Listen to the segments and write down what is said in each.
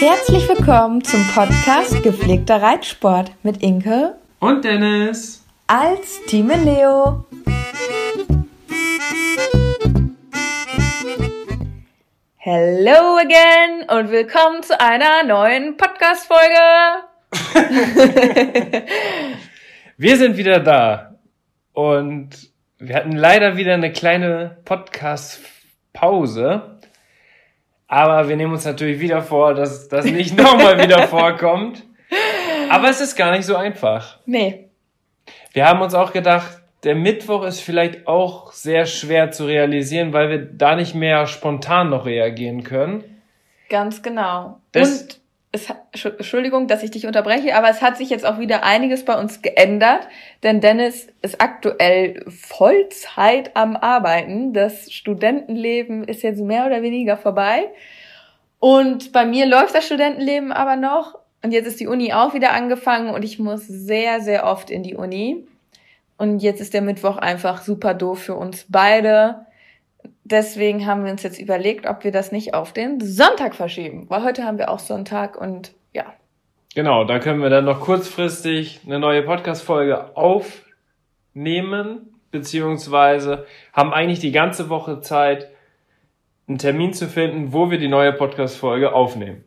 Herzlich willkommen zum Podcast Gepflegter Reitsport mit Inke und Dennis als Team Leo. Hello again und willkommen zu einer neuen Podcast-Folge. Wir sind wieder da und wir hatten leider wieder eine kleine Podcast-Pause. Aber wir nehmen uns natürlich wieder vor, dass das nicht nochmal wieder vorkommt. Aber es ist gar nicht so einfach. Nee. Wir haben uns auch gedacht, der Mittwoch ist vielleicht auch sehr schwer zu realisieren, weil wir da nicht mehr spontan noch reagieren können. Ganz genau. Das Und es, Entschuldigung, dass ich dich unterbreche, aber es hat sich jetzt auch wieder einiges bei uns geändert, denn Dennis ist aktuell Vollzeit am Arbeiten. Das Studentenleben ist jetzt mehr oder weniger vorbei. Und bei mir läuft das Studentenleben aber noch. Und jetzt ist die Uni auch wieder angefangen und ich muss sehr, sehr oft in die Uni. Und jetzt ist der Mittwoch einfach super doof für uns beide deswegen haben wir uns jetzt überlegt, ob wir das nicht auf den Sonntag verschieben, weil heute haben wir auch Sonntag und ja. Genau, da können wir dann noch kurzfristig eine neue Podcast-Folge aufnehmen, beziehungsweise haben eigentlich die ganze Woche Zeit, einen Termin zu finden, wo wir die neue Podcast-Folge aufnehmen.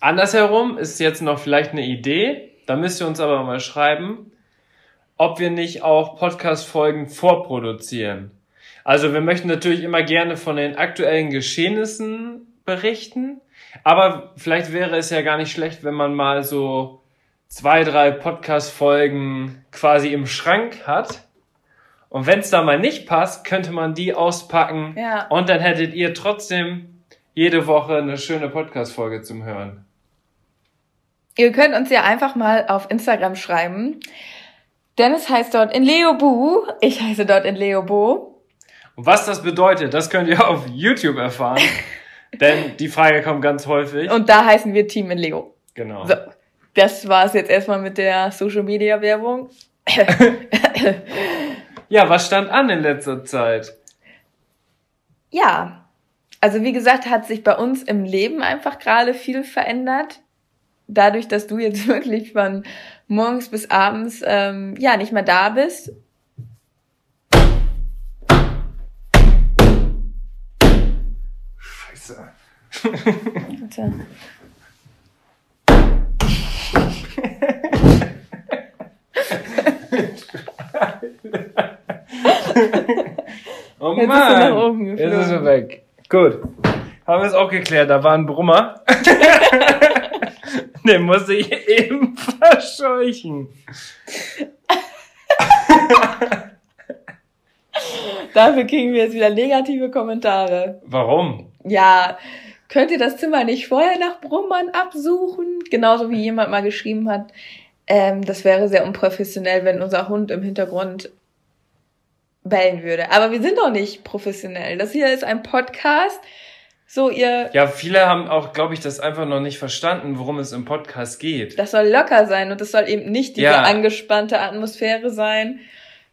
Andersherum ist jetzt noch vielleicht eine Idee, da müsst ihr uns aber mal schreiben, ob wir nicht auch Podcast-Folgen vorproduzieren. Also wir möchten natürlich immer gerne von den aktuellen Geschehnissen berichten, aber vielleicht wäre es ja gar nicht schlecht, wenn man mal so zwei, drei Podcast-Folgen quasi im Schrank hat. Und wenn es da mal nicht passt, könnte man die auspacken ja. und dann hättet ihr trotzdem jede Woche eine schöne Podcast-Folge zum Hören. Ihr könnt uns ja einfach mal auf Instagram schreiben. Dennis heißt dort in Leobu, ich heiße dort in Leobo. Und was das bedeutet, das könnt ihr auf YouTube erfahren. denn die Frage kommt ganz häufig. Und da heißen wir Team in Lego. Genau. So, das war es jetzt erstmal mit der Social Media Werbung. ja, was stand an in letzter Zeit? Ja, also wie gesagt, hat sich bei uns im Leben einfach gerade viel verändert. Dadurch, dass du jetzt wirklich von morgens bis abends ähm, ja nicht mehr da bist Bitte. oh Jetzt Mann, ist jetzt ist er weg. Gut, haben wir es auch geklärt. Da war ein Brummer. Den musste ich eben verscheuchen. Dafür kriegen wir jetzt wieder negative Kommentare. Warum? Ja, könnt ihr das Zimmer nicht vorher nach Brummern absuchen? Genauso wie jemand mal geschrieben hat, ähm, das wäre sehr unprofessionell, wenn unser Hund im Hintergrund bellen würde. Aber wir sind doch nicht professionell. Das hier ist ein Podcast. So, ihr. Ja, viele haben auch, glaube ich, das einfach noch nicht verstanden, worum es im Podcast geht. Das soll locker sein und das soll eben nicht diese ja. angespannte Atmosphäre sein.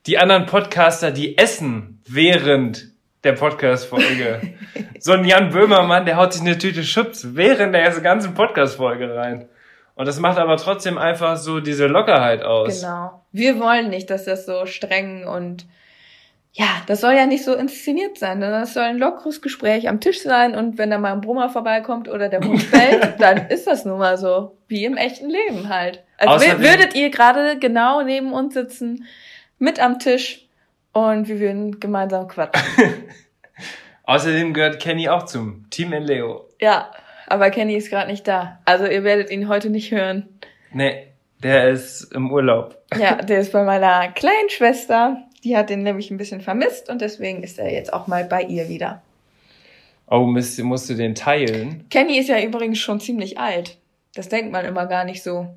Die anderen Podcaster, die essen während der Podcast-Folge. so ein Jan Böhmermann, der haut sich eine Tüte Chips während der ganzen Podcast-Folge rein. Und das macht aber trotzdem einfach so diese Lockerheit aus. Genau. Wir wollen nicht, dass das so streng und ja, das soll ja nicht so inszeniert sein, sondern das soll ein lockeres Gespräch am Tisch sein und wenn da mal ein Brummer vorbeikommt oder der Hund fällt, dann ist das nun mal so. Wie im echten Leben halt. Also würdet ihr gerade genau neben uns sitzen, mit am Tisch und wir würden gemeinsam quatschen. Außerdem gehört Kenny auch zum Team in Leo. Ja, aber Kenny ist gerade nicht da. Also ihr werdet ihn heute nicht hören. Nee, der ist im Urlaub. Ja, der ist bei meiner kleinen Schwester. Die hat den nämlich ein bisschen vermisst und deswegen ist er jetzt auch mal bei ihr wieder. Oh, musst, musst du den teilen? Kenny ist ja übrigens schon ziemlich alt. Das denkt man immer gar nicht so.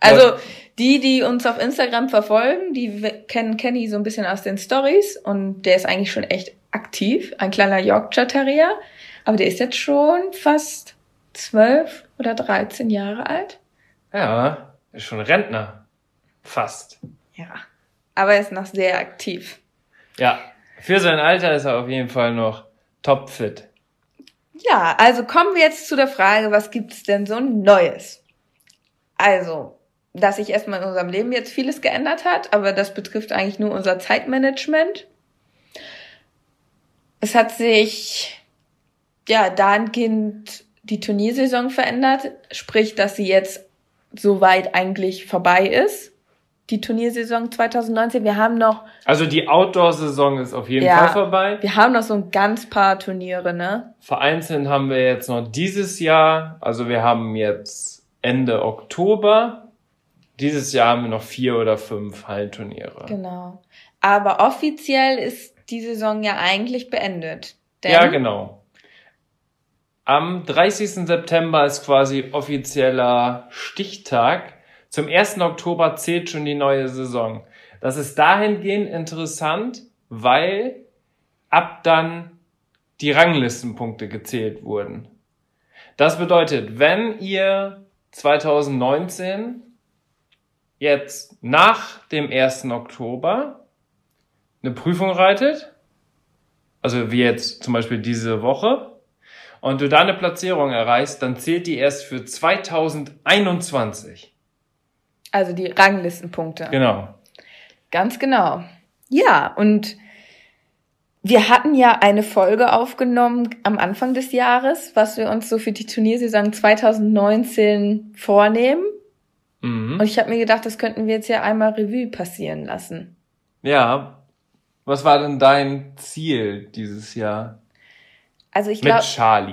Also ja. die, die uns auf Instagram verfolgen, die kennen Kenny so ein bisschen aus den Stories und der ist eigentlich schon echt aktiv, ein kleiner Yorkshire Terrier, aber der ist jetzt schon fast zwölf oder dreizehn Jahre alt. Ja, ist schon Rentner. Fast. Ja, aber er ist noch sehr aktiv. Ja, für sein Alter ist er auf jeden Fall noch topfit. Ja, also kommen wir jetzt zu der Frage, was gibt's denn so Neues? Also, dass sich erstmal in unserem Leben jetzt vieles geändert hat, aber das betrifft eigentlich nur unser Zeitmanagement. Es hat sich ja dahingehend die Turniersaison verändert, sprich, dass sie jetzt soweit eigentlich vorbei ist. Die Turniersaison 2019. Wir haben noch. Also die Outdoor-Saison ist auf jeden ja, Fall vorbei. Wir haben noch so ein ganz paar Turniere, ne? Vereinzelt haben wir jetzt noch dieses Jahr. Also wir haben jetzt Ende Oktober. Dieses Jahr haben wir noch vier oder fünf Hallenturniere. Genau. Aber offiziell ist die Saison ja eigentlich beendet. ja, genau. Am 30. September ist quasi offizieller Stichtag. Zum 1. Oktober zählt schon die neue Saison. Das ist dahingehend interessant, weil ab dann die Ranglistenpunkte gezählt wurden. Das bedeutet, wenn ihr 2019 jetzt nach dem 1. Oktober eine Prüfung reitet, also wie jetzt zum Beispiel diese Woche, und du da eine Platzierung erreichst, dann zählt die erst für 2021. Also die Ranglistenpunkte. Genau. Ganz genau. Ja, und wir hatten ja eine Folge aufgenommen am Anfang des Jahres, was wir uns so für die Turniersaison 2019 vornehmen. Mhm. Und ich habe mir gedacht, das könnten wir jetzt ja einmal Revue passieren lassen. Ja. Was war denn dein Ziel dieses Jahr? Also ich glaube,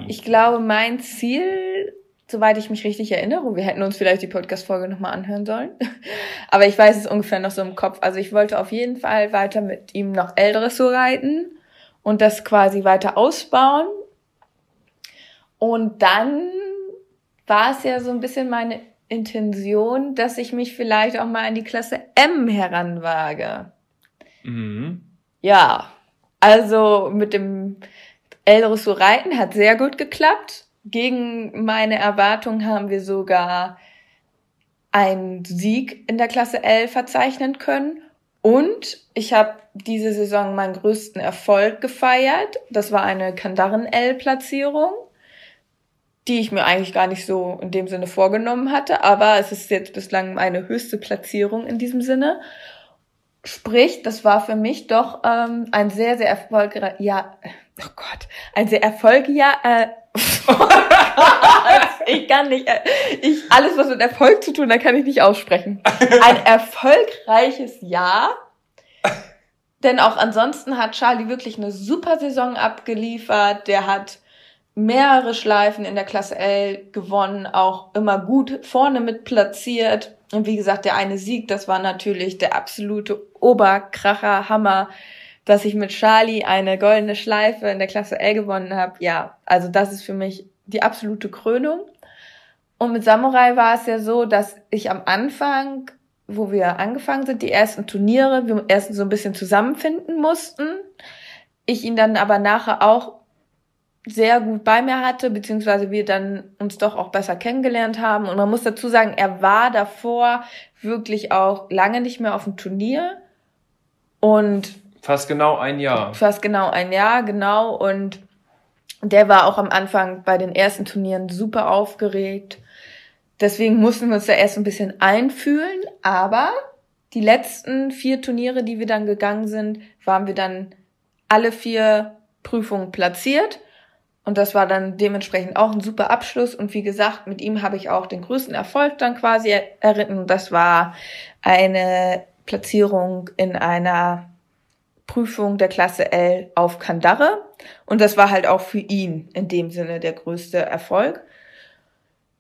ich glaube, mein Ziel, soweit ich mich richtig erinnere, wir hätten uns vielleicht die Podcast-Folge nochmal anhören sollen, aber ich weiß es ungefähr noch so im Kopf. Also ich wollte auf jeden Fall weiter mit ihm noch L-Dressur reiten und das quasi weiter ausbauen. Und dann war es ja so ein bisschen meine Intention, dass ich mich vielleicht auch mal in die Klasse M heranwage. Mhm. Ja, also mit dem L-Dressur reiten hat sehr gut geklappt. Gegen meine Erwartung haben wir sogar einen Sieg in der Klasse L verzeichnen können. Und ich habe diese Saison meinen größten Erfolg gefeiert. Das war eine Kandaren-L-Platzierung, die ich mir eigentlich gar nicht so in dem Sinne vorgenommen hatte. Aber es ist jetzt bislang meine höchste Platzierung in diesem Sinne. Sprich, das war für mich doch ähm, ein sehr, sehr erfolgreicher, ja, oh Gott, ein sehr erfolgreicher, äh, ich kann nicht, äh, ich, alles was mit Erfolg zu tun, da kann ich nicht aussprechen. Ein erfolgreiches Jahr. Denn auch ansonsten hat Charlie wirklich eine super Saison abgeliefert. Der hat mehrere Schleifen in der Klasse L gewonnen, auch immer gut vorne mit platziert. Und wie gesagt, der eine Sieg, das war natürlich der absolute Oberkracher, Hammer, dass ich mit Charlie eine goldene Schleife in der Klasse L gewonnen habe. Ja, also das ist für mich die absolute Krönung. Und mit Samurai war es ja so, dass ich am Anfang, wo wir angefangen sind, die ersten Turniere, wir erst so ein bisschen zusammenfinden mussten. Ich ihn dann aber nachher auch sehr gut bei mir hatte, beziehungsweise wir dann uns doch auch besser kennengelernt haben. Und man muss dazu sagen, er war davor wirklich auch lange nicht mehr auf dem Turnier. Und fast genau ein Jahr. Fast genau ein Jahr, genau. Und der war auch am Anfang bei den ersten Turnieren super aufgeregt. Deswegen mussten wir uns da erst ein bisschen einfühlen. Aber die letzten vier Turniere, die wir dann gegangen sind, waren wir dann alle vier Prüfungen platziert. Und das war dann dementsprechend auch ein super Abschluss. Und wie gesagt, mit ihm habe ich auch den größten Erfolg dann quasi erritten. Das war eine Platzierung in einer Prüfung der Klasse L auf Kandare. Und das war halt auch für ihn in dem Sinne der größte Erfolg,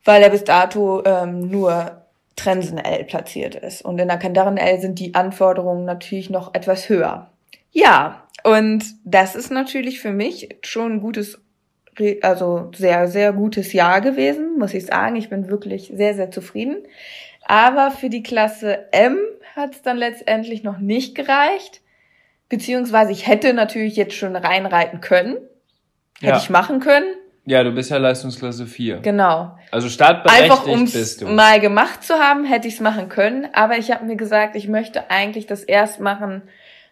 weil er bis dato ähm, nur Trensen L platziert ist. Und in der Kandaren L sind die Anforderungen natürlich noch etwas höher. Ja, und das ist natürlich für mich schon ein gutes, also sehr, sehr gutes Jahr gewesen, muss ich sagen. Ich bin wirklich sehr, sehr zufrieden. Aber für die Klasse M hat es dann letztendlich noch nicht gereicht. Beziehungsweise ich hätte natürlich jetzt schon reinreiten können. Hätte ja. ich machen können. Ja, du bist ja Leistungsklasse 4. Genau. Also startberechtigt Einfach ums bist du. mal gemacht zu haben, hätte ich es machen können. Aber ich habe mir gesagt, ich möchte eigentlich das erst machen,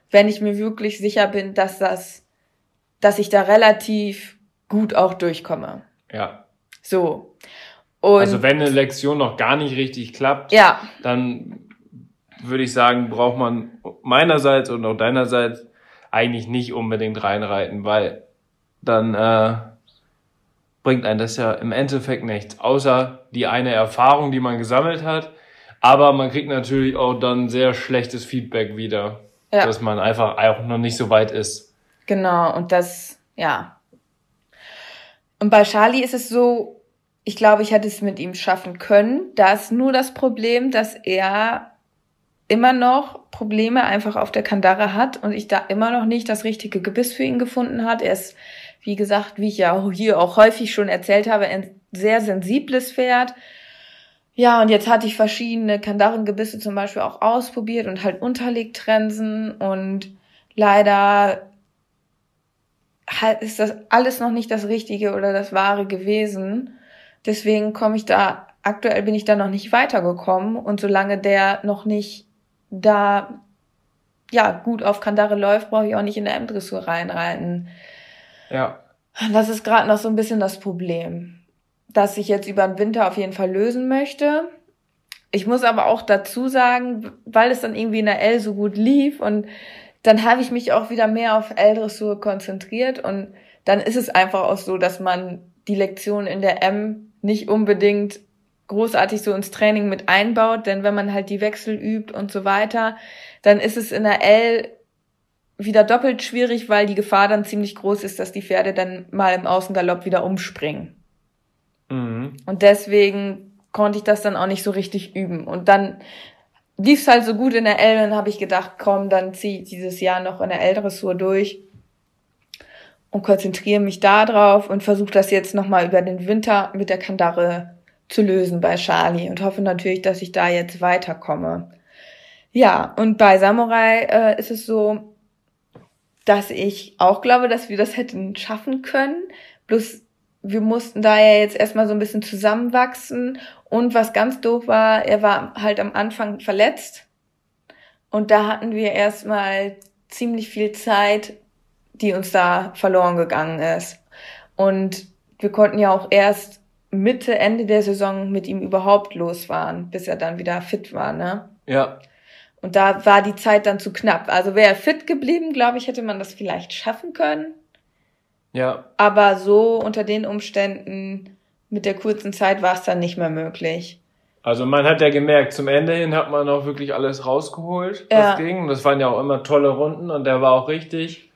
wenn ich mir wirklich sicher bin, dass das, dass ich da relativ gut auch durchkomme. Ja. So. Und also wenn eine Lektion noch gar nicht richtig klappt, ja. dann würde ich sagen, braucht man meinerseits und auch deinerseits eigentlich nicht unbedingt reinreiten, weil dann äh, bringt einen das ja im Endeffekt nichts, außer die eine Erfahrung, die man gesammelt hat. Aber man kriegt natürlich auch dann sehr schlechtes Feedback wieder, ja. dass man einfach auch noch nicht so weit ist. Genau, und das, ja. Und bei Charlie ist es so, ich glaube, ich hätte es mit ihm schaffen können. Da ist nur das Problem, dass er immer noch Probleme einfach auf der Kandare hat und ich da immer noch nicht das richtige Gebiss für ihn gefunden hat. Er ist wie gesagt, wie ich ja hier auch häufig schon erzählt habe, ein sehr sensibles Pferd. Ja, und jetzt hatte ich verschiedene Kandarengebisse zum Beispiel auch ausprobiert und halt Unterlegtrensen und leider halt ist das alles noch nicht das Richtige oder das Wahre gewesen. Deswegen komme ich da, aktuell bin ich da noch nicht weitergekommen und solange der noch nicht da, ja, gut auf Kandare läuft, brauche ich auch nicht in der M-Dressur reinreiten. Ja. Das ist gerade noch so ein bisschen das Problem, dass ich jetzt über den Winter auf jeden Fall lösen möchte. Ich muss aber auch dazu sagen, weil es dann irgendwie in der L so gut lief und dann habe ich mich auch wieder mehr auf L-Dressur konzentriert und dann ist es einfach auch so, dass man die Lektion in der M nicht unbedingt großartig so ins Training mit einbaut, denn wenn man halt die Wechsel übt und so weiter, dann ist es in der L wieder doppelt schwierig, weil die Gefahr dann ziemlich groß ist, dass die Pferde dann mal im Außengalopp wieder umspringen. Mhm. Und deswegen konnte ich das dann auch nicht so richtig üben. Und dann lief es halt so gut in der L, dann habe ich gedacht, komm, dann zieh ich dieses Jahr noch in der L-Dressur durch und konzentriere mich da drauf und versuche das jetzt nochmal über den Winter mit der Kandare zu lösen bei Charlie und hoffe natürlich, dass ich da jetzt weiterkomme. Ja, und bei Samurai äh, ist es so, dass ich auch glaube, dass wir das hätten schaffen können. Bloß wir mussten da ja jetzt erstmal so ein bisschen zusammenwachsen. Und was ganz doof war, er war halt am Anfang verletzt. Und da hatten wir erstmal ziemlich viel Zeit, die uns da verloren gegangen ist. Und wir konnten ja auch erst Mitte, Ende der Saison mit ihm überhaupt losfahren, bis er dann wieder fit war, ne? Ja. Und da war die Zeit dann zu knapp. Also wäre er fit geblieben, glaube ich, hätte man das vielleicht schaffen können. Ja. Aber so unter den Umständen mit der kurzen Zeit war es dann nicht mehr möglich. Also man hat ja gemerkt, zum Ende hin hat man auch wirklich alles rausgeholt, was ja. ging. Das waren ja auch immer tolle Runden und der war auch richtig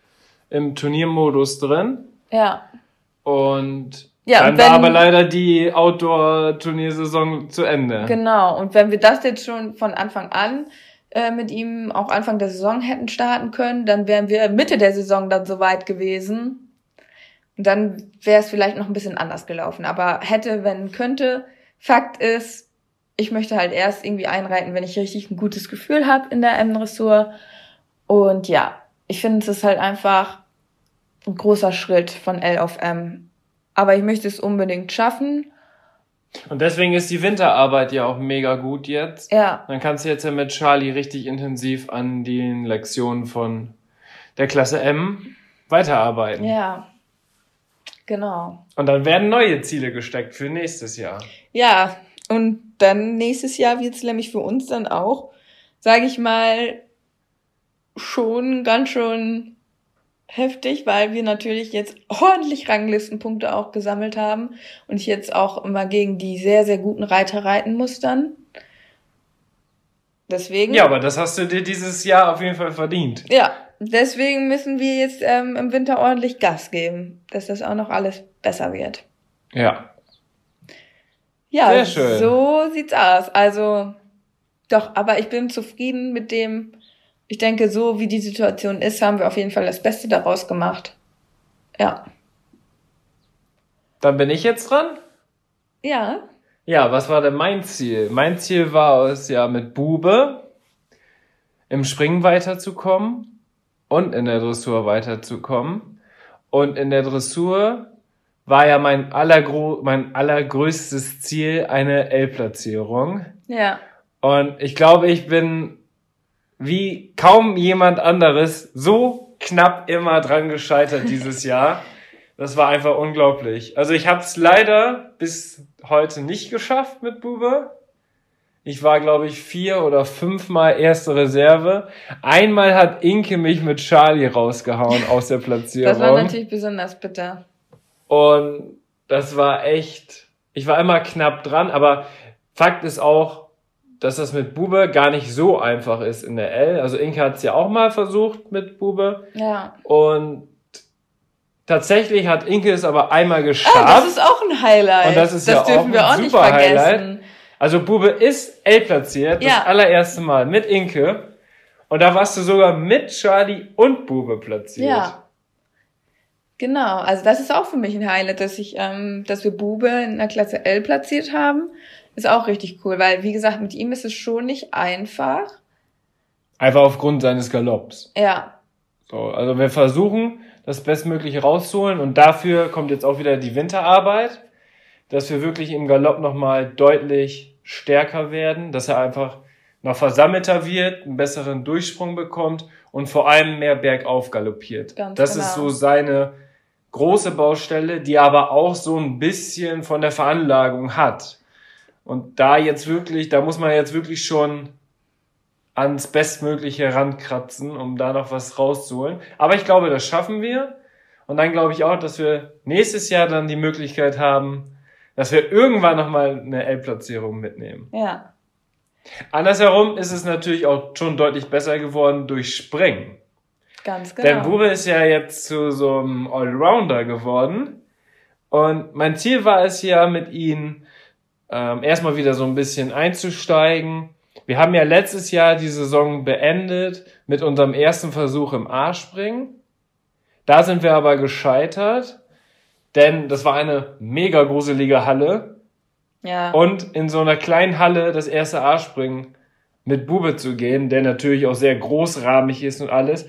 im Turniermodus drin. Ja. Und ja, dann wenn, war aber leider die Outdoor-Turniersaison zu Ende. Genau. Und wenn wir das jetzt schon von Anfang an äh, mit ihm auch Anfang der Saison hätten starten können, dann wären wir Mitte der Saison dann soweit gewesen. Und dann wäre es vielleicht noch ein bisschen anders gelaufen. Aber hätte, wenn, könnte. Fakt ist, ich möchte halt erst irgendwie einreiten, wenn ich richtig ein gutes Gefühl habe in der M-Dressur. Und ja, ich finde, es ist halt einfach ein großer Schritt von L auf M. Aber ich möchte es unbedingt schaffen. Und deswegen ist die Winterarbeit ja auch mega gut jetzt. Ja. Dann kannst du jetzt ja mit Charlie richtig intensiv an den Lektionen von der Klasse M weiterarbeiten. Ja. Genau. Und dann werden neue Ziele gesteckt für nächstes Jahr. Ja, und dann nächstes Jahr wird es nämlich für uns dann auch, sage ich mal, schon ganz schön heftig, weil wir natürlich jetzt ordentlich Ranglistenpunkte auch gesammelt haben und ich jetzt auch immer gegen die sehr, sehr guten Reiter reiten muss dann. Deswegen. Ja, aber das hast du dir dieses Jahr auf jeden Fall verdient. Ja, deswegen müssen wir jetzt ähm, im Winter ordentlich Gas geben, dass das auch noch alles besser wird. Ja. Ja, Sehr schön. so sieht's aus. Also, doch, aber ich bin zufrieden mit dem, ich denke, so wie die Situation ist, haben wir auf jeden Fall das Beste daraus gemacht. Ja. Dann bin ich jetzt dran? Ja. Ja, was war denn mein Ziel? Mein Ziel war es ja mit Bube im Springen weiterzukommen und in der Dressur weiterzukommen. Und in der Dressur war ja mein, allergro mein allergrößtes Ziel eine L-Platzierung. Ja. Und ich glaube, ich bin wie kaum jemand anderes so knapp immer dran gescheitert dieses Jahr. Das war einfach unglaublich. Also ich habe es leider bis heute nicht geschafft mit Bube. Ich war, glaube ich, vier oder fünfmal erste Reserve. Einmal hat Inke mich mit Charlie rausgehauen aus der Platzierung. Das war natürlich besonders bitter. Und das war echt, ich war immer knapp dran, aber Fakt ist auch, dass das mit Bube gar nicht so einfach ist in der L. Also Inke hat es ja auch mal versucht mit Bube. Ja. Und tatsächlich hat Inke es aber einmal geschafft. Ah, das ist auch ein Highlight. Und das ist das ja dürfen auch wir auch nicht vergessen. Highlight. Also Bube ist L platziert, ja. das allererste Mal mit Inke. Und da warst du sogar mit Charlie und Bube platziert. Ja. Genau, also das ist auch für mich ein Highlight, dass ich, ähm, dass wir Bube in der Klasse L platziert haben. Ist auch richtig cool, weil wie gesagt, mit ihm ist es schon nicht einfach. Einfach aufgrund seines Galopps. Ja. So, also wir versuchen, das Bestmögliche rauszuholen und dafür kommt jetzt auch wieder die Winterarbeit, dass wir wirklich im Galopp nochmal deutlich stärker werden, dass er einfach noch versammelter wird, einen besseren Durchsprung bekommt und vor allem mehr bergauf galoppiert. Ganz das genau. ist so seine große Baustelle, die aber auch so ein bisschen von der Veranlagung hat. Und da jetzt wirklich, da muss man jetzt wirklich schon ans Bestmögliche rankratzen, um da noch was rauszuholen. Aber ich glaube, das schaffen wir. Und dann glaube ich auch, dass wir nächstes Jahr dann die Möglichkeit haben, dass wir irgendwann nochmal eine L-Platzierung mitnehmen. Ja. Andersherum ist es natürlich auch schon deutlich besser geworden durch Springen. Ganz genau. Denn Bube ist ja jetzt zu so einem Allrounder geworden. Und mein Ziel war es ja, mit ihm ähm, erstmal wieder so ein bisschen einzusteigen. Wir haben ja letztes Jahr die Saison beendet mit unserem ersten Versuch im A-Springen. Da sind wir aber gescheitert. Denn das war eine mega gruselige Halle. Ja. Und in so einer kleinen Halle das erste A-Springen mit Bube zu gehen, der natürlich auch sehr großrahmig ist und alles,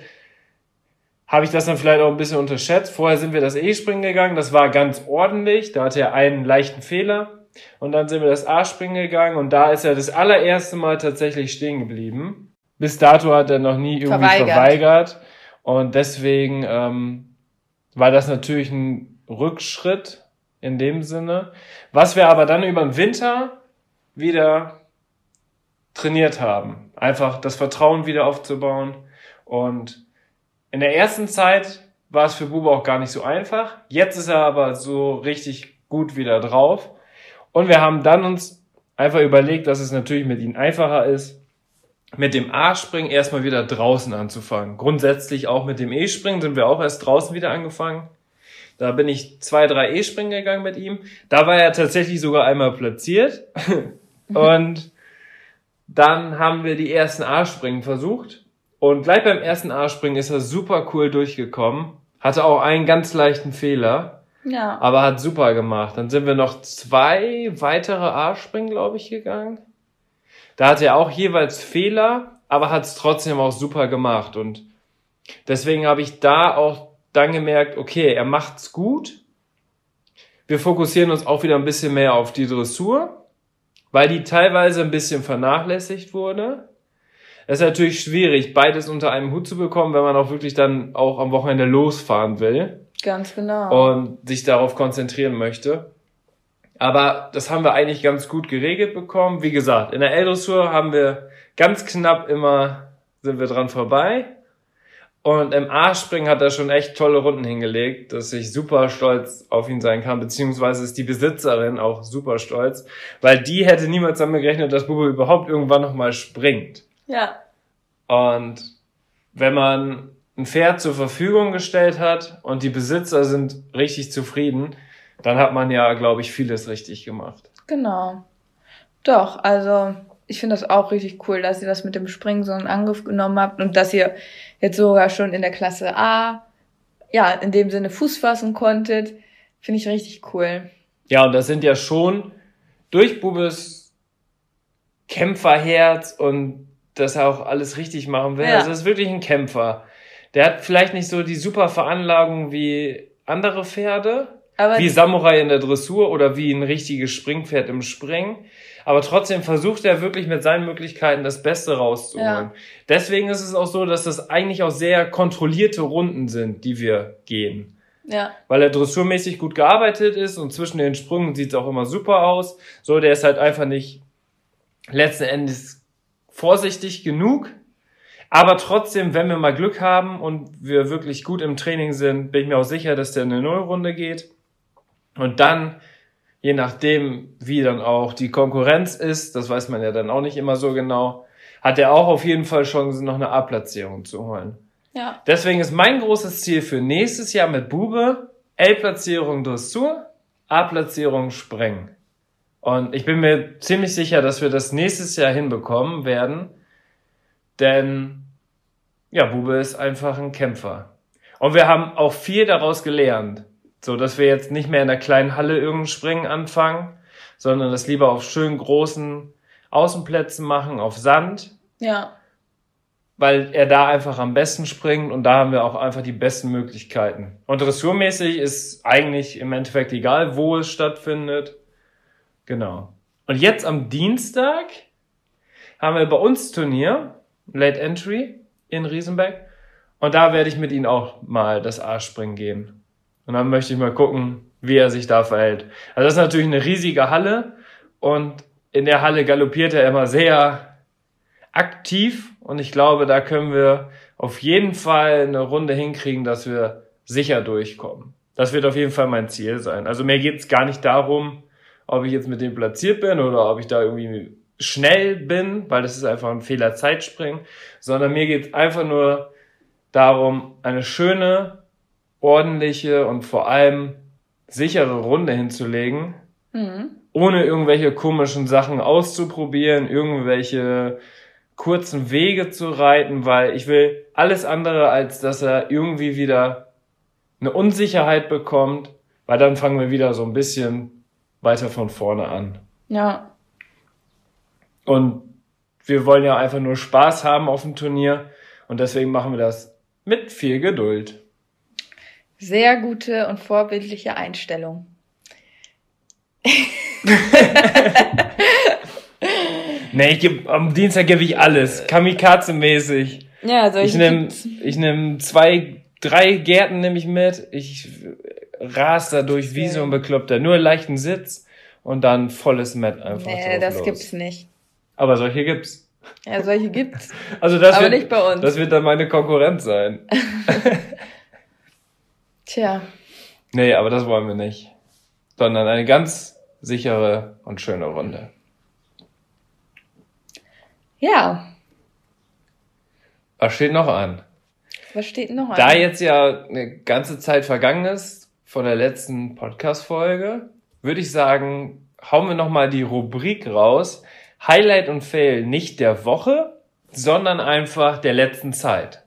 habe ich das dann vielleicht auch ein bisschen unterschätzt. Vorher sind wir das E-Springen gegangen, das war ganz ordentlich, da hatte er einen leichten Fehler. Und dann sind wir das A-Springen gegangen und da ist er das allererste Mal tatsächlich stehen geblieben. Bis dato hat er noch nie irgendwie verweigert. verweigert. Und deswegen ähm, war das natürlich ein Rückschritt in dem Sinne. Was wir aber dann über den Winter wieder trainiert haben. Einfach das Vertrauen wieder aufzubauen. Und in der ersten Zeit war es für Bube auch gar nicht so einfach. Jetzt ist er aber so richtig gut wieder drauf. Und wir haben dann uns einfach überlegt, dass es natürlich mit ihm einfacher ist, mit dem A-Springen erstmal wieder draußen anzufangen. Grundsätzlich auch mit dem E-Springen sind wir auch erst draußen wieder angefangen. Da bin ich zwei, drei E-Springen gegangen mit ihm. Da war er tatsächlich sogar einmal platziert. und dann haben wir die ersten A-Springen versucht. Und gleich beim ersten A-Springen ist er super cool durchgekommen. Hatte auch einen ganz leichten Fehler. Ja. Aber hat super gemacht. Dann sind wir noch zwei weitere A-Springen, glaube ich, gegangen. Da hatte er auch jeweils Fehler, aber hat es trotzdem auch super gemacht. Und deswegen habe ich da auch dann gemerkt, okay, er macht's gut. Wir fokussieren uns auch wieder ein bisschen mehr auf die Dressur, weil die teilweise ein bisschen vernachlässigt wurde. Es ist natürlich schwierig, beides unter einem Hut zu bekommen, wenn man auch wirklich dann auch am Wochenende losfahren will. Ganz genau. Und sich darauf konzentrieren möchte. Aber das haben wir eigentlich ganz gut geregelt bekommen. Wie gesagt, in der L-Dressur haben wir ganz knapp immer, sind wir dran vorbei. Und im A-Springen hat er schon echt tolle Runden hingelegt, dass ich super stolz auf ihn sein kann, beziehungsweise ist die Besitzerin auch super stolz, weil die hätte niemals damit gerechnet, dass Bube überhaupt irgendwann nochmal springt. Ja. Und wenn man ein Pferd zur Verfügung gestellt hat und die Besitzer sind richtig zufrieden, dann hat man ja, glaube ich, vieles richtig gemacht. Genau. Doch, also ich finde das auch richtig cool, dass ihr das mit dem Springen so in Angriff genommen habt und dass ihr jetzt sogar schon in der Klasse A, ja, in dem Sinne Fuß fassen konntet. Finde ich richtig cool. Ja, und das sind ja schon durch Bubes Kämpferherz und dass er auch alles richtig machen will. Ja. Also, das ist wirklich ein Kämpfer. Der hat vielleicht nicht so die super Veranlagung wie andere Pferde, aber wie Samurai in der Dressur oder wie ein richtiges Springpferd im Springen. Aber trotzdem versucht er wirklich mit seinen Möglichkeiten das Beste rauszuholen. Ja. Deswegen ist es auch so, dass das eigentlich auch sehr kontrollierte Runden sind, die wir gehen. Ja. Weil er dressurmäßig gut gearbeitet ist und zwischen den Sprüngen sieht es auch immer super aus. So, der ist halt einfach nicht letzten Endes vorsichtig genug. Aber trotzdem, wenn wir mal Glück haben und wir wirklich gut im Training sind, bin ich mir auch sicher, dass der eine Nullrunde geht. Und dann, je nachdem, wie dann auch die Konkurrenz ist, das weiß man ja dann auch nicht immer so genau, hat er auch auf jeden Fall Chancen, noch eine A-Platzierung zu holen. Ja. Deswegen ist mein großes Ziel für nächstes Jahr mit Bube L-Platzierung Dressur, A-Platzierung Sprengen. Und ich bin mir ziemlich sicher, dass wir das nächstes Jahr hinbekommen werden, denn ja, Bube ist einfach ein Kämpfer. Und wir haben auch viel daraus gelernt. So, dass wir jetzt nicht mehr in der kleinen Halle irgendein Springen anfangen, sondern das lieber auf schön großen Außenplätzen machen, auf Sand. Ja. Weil er da einfach am besten springt und da haben wir auch einfach die besten Möglichkeiten. Und dressurmäßig ist eigentlich im Endeffekt egal, wo es stattfindet. Genau. Und jetzt am Dienstag haben wir bei uns Turnier, Late Entry in Riesenbeck. Und da werde ich mit ihm auch mal das A-Springen gehen. Und dann möchte ich mal gucken, wie er sich da verhält. Also das ist natürlich eine riesige Halle und in der Halle galoppiert er immer sehr aktiv und ich glaube, da können wir auf jeden Fall eine Runde hinkriegen, dass wir sicher durchkommen. Das wird auf jeden Fall mein Ziel sein. Also mir geht es gar nicht darum, ob ich jetzt mit dem platziert bin oder ob ich da irgendwie schnell bin, weil das ist einfach ein Fehler Zeitspringen, sondern mir geht es einfach nur darum, eine schöne, ordentliche und vor allem sichere Runde hinzulegen, mhm. ohne irgendwelche komischen Sachen auszuprobieren, irgendwelche kurzen Wege zu reiten, weil ich will alles andere, als dass er irgendwie wieder eine Unsicherheit bekommt, weil dann fangen wir wieder so ein bisschen weiter von vorne an. Ja. Und wir wollen ja einfach nur Spaß haben auf dem Turnier und deswegen machen wir das mit viel Geduld. Sehr gute und vorbildliche Einstellung. nee, ich geb, am Dienstag gebe ich alles, kamikaze-mäßig. Ja, soll ich nehme ich nehm zwei, drei Gärten nehme ich mit. Ich ras da durch wie so ein Bekloppter. Nur leichten Sitz und dann volles Met einfach. Nee, das los. gibt's nicht. Aber solche gibt's. Ja, solche gibt's. Also das Aber wird, nicht bei uns. Das wird dann meine Konkurrenz sein. Tja. Nee, aber das wollen wir nicht. Sondern eine ganz sichere und schöne Runde. Ja. Was steht noch an? Was steht noch an? Da jetzt ja eine ganze Zeit vergangen ist von der letzten Podcast-Folge, würde ich sagen, hauen wir nochmal die Rubrik raus. Highlight und Fail nicht der Woche, sondern einfach der letzten Zeit.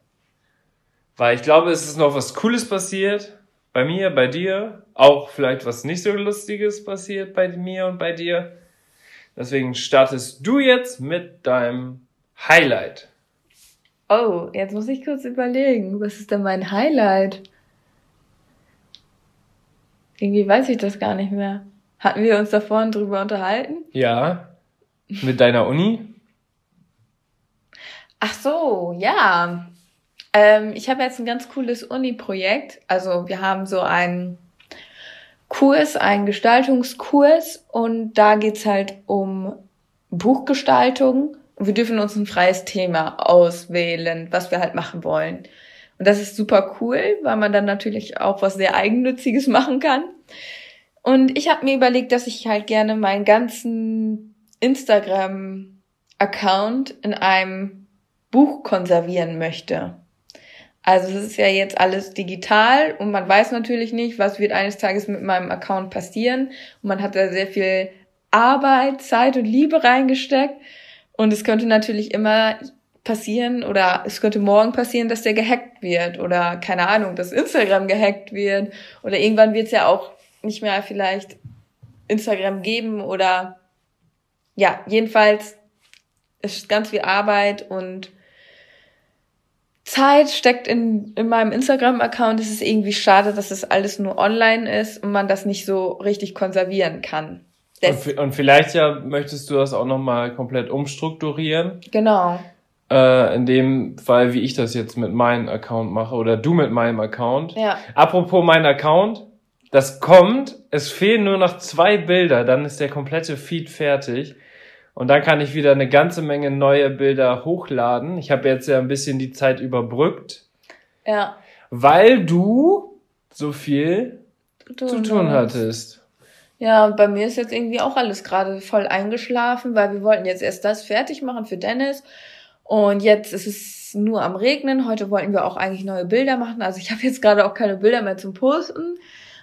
Weil ich glaube, es ist noch was Cooles passiert. Bei mir, bei dir. Auch vielleicht was nicht so Lustiges passiert bei mir und bei dir. Deswegen startest du jetzt mit deinem Highlight. Oh, jetzt muss ich kurz überlegen. Was ist denn mein Highlight? Irgendwie weiß ich das gar nicht mehr. Hatten wir uns da vorhin drüber unterhalten? Ja. Mit deiner Uni? Ach so, ja. Ähm, ich habe jetzt ein ganz cooles Uni-Projekt. Also wir haben so einen Kurs, einen Gestaltungskurs und da geht's halt um Buchgestaltung. Wir dürfen uns ein freies Thema auswählen, was wir halt machen wollen. Und das ist super cool, weil man dann natürlich auch was sehr Eigennütziges machen kann. Und ich habe mir überlegt, dass ich halt gerne meinen ganzen Instagram-Account in einem Buch konservieren möchte. Also es ist ja jetzt alles digital und man weiß natürlich nicht, was wird eines Tages mit meinem Account passieren. Und man hat da sehr viel Arbeit, Zeit und Liebe reingesteckt. Und es könnte natürlich immer passieren oder es könnte morgen passieren, dass der gehackt wird oder keine Ahnung, dass Instagram gehackt wird oder irgendwann wird es ja auch nicht mehr vielleicht Instagram geben oder ja, jedenfalls ist ganz viel Arbeit und Zeit steckt in, in meinem Instagram-Account. Es ist irgendwie schade, dass es alles nur online ist und man das nicht so richtig konservieren kann. Und, und, vielleicht ja möchtest du das auch nochmal komplett umstrukturieren. Genau. Äh, in dem Fall, wie ich das jetzt mit meinem Account mache oder du mit meinem Account. Ja. Apropos mein Account, das kommt, es fehlen nur noch zwei Bilder, dann ist der komplette Feed fertig. Und dann kann ich wieder eine ganze Menge neue Bilder hochladen. Ich habe jetzt ja ein bisschen die Zeit überbrückt. Ja. Weil du so viel zu tun hattest. Ja, und bei mir ist jetzt irgendwie auch alles gerade voll eingeschlafen, weil wir wollten jetzt erst das fertig machen für Dennis. Und jetzt ist es nur am Regnen. Heute wollten wir auch eigentlich neue Bilder machen. Also ich habe jetzt gerade auch keine Bilder mehr zum Posten.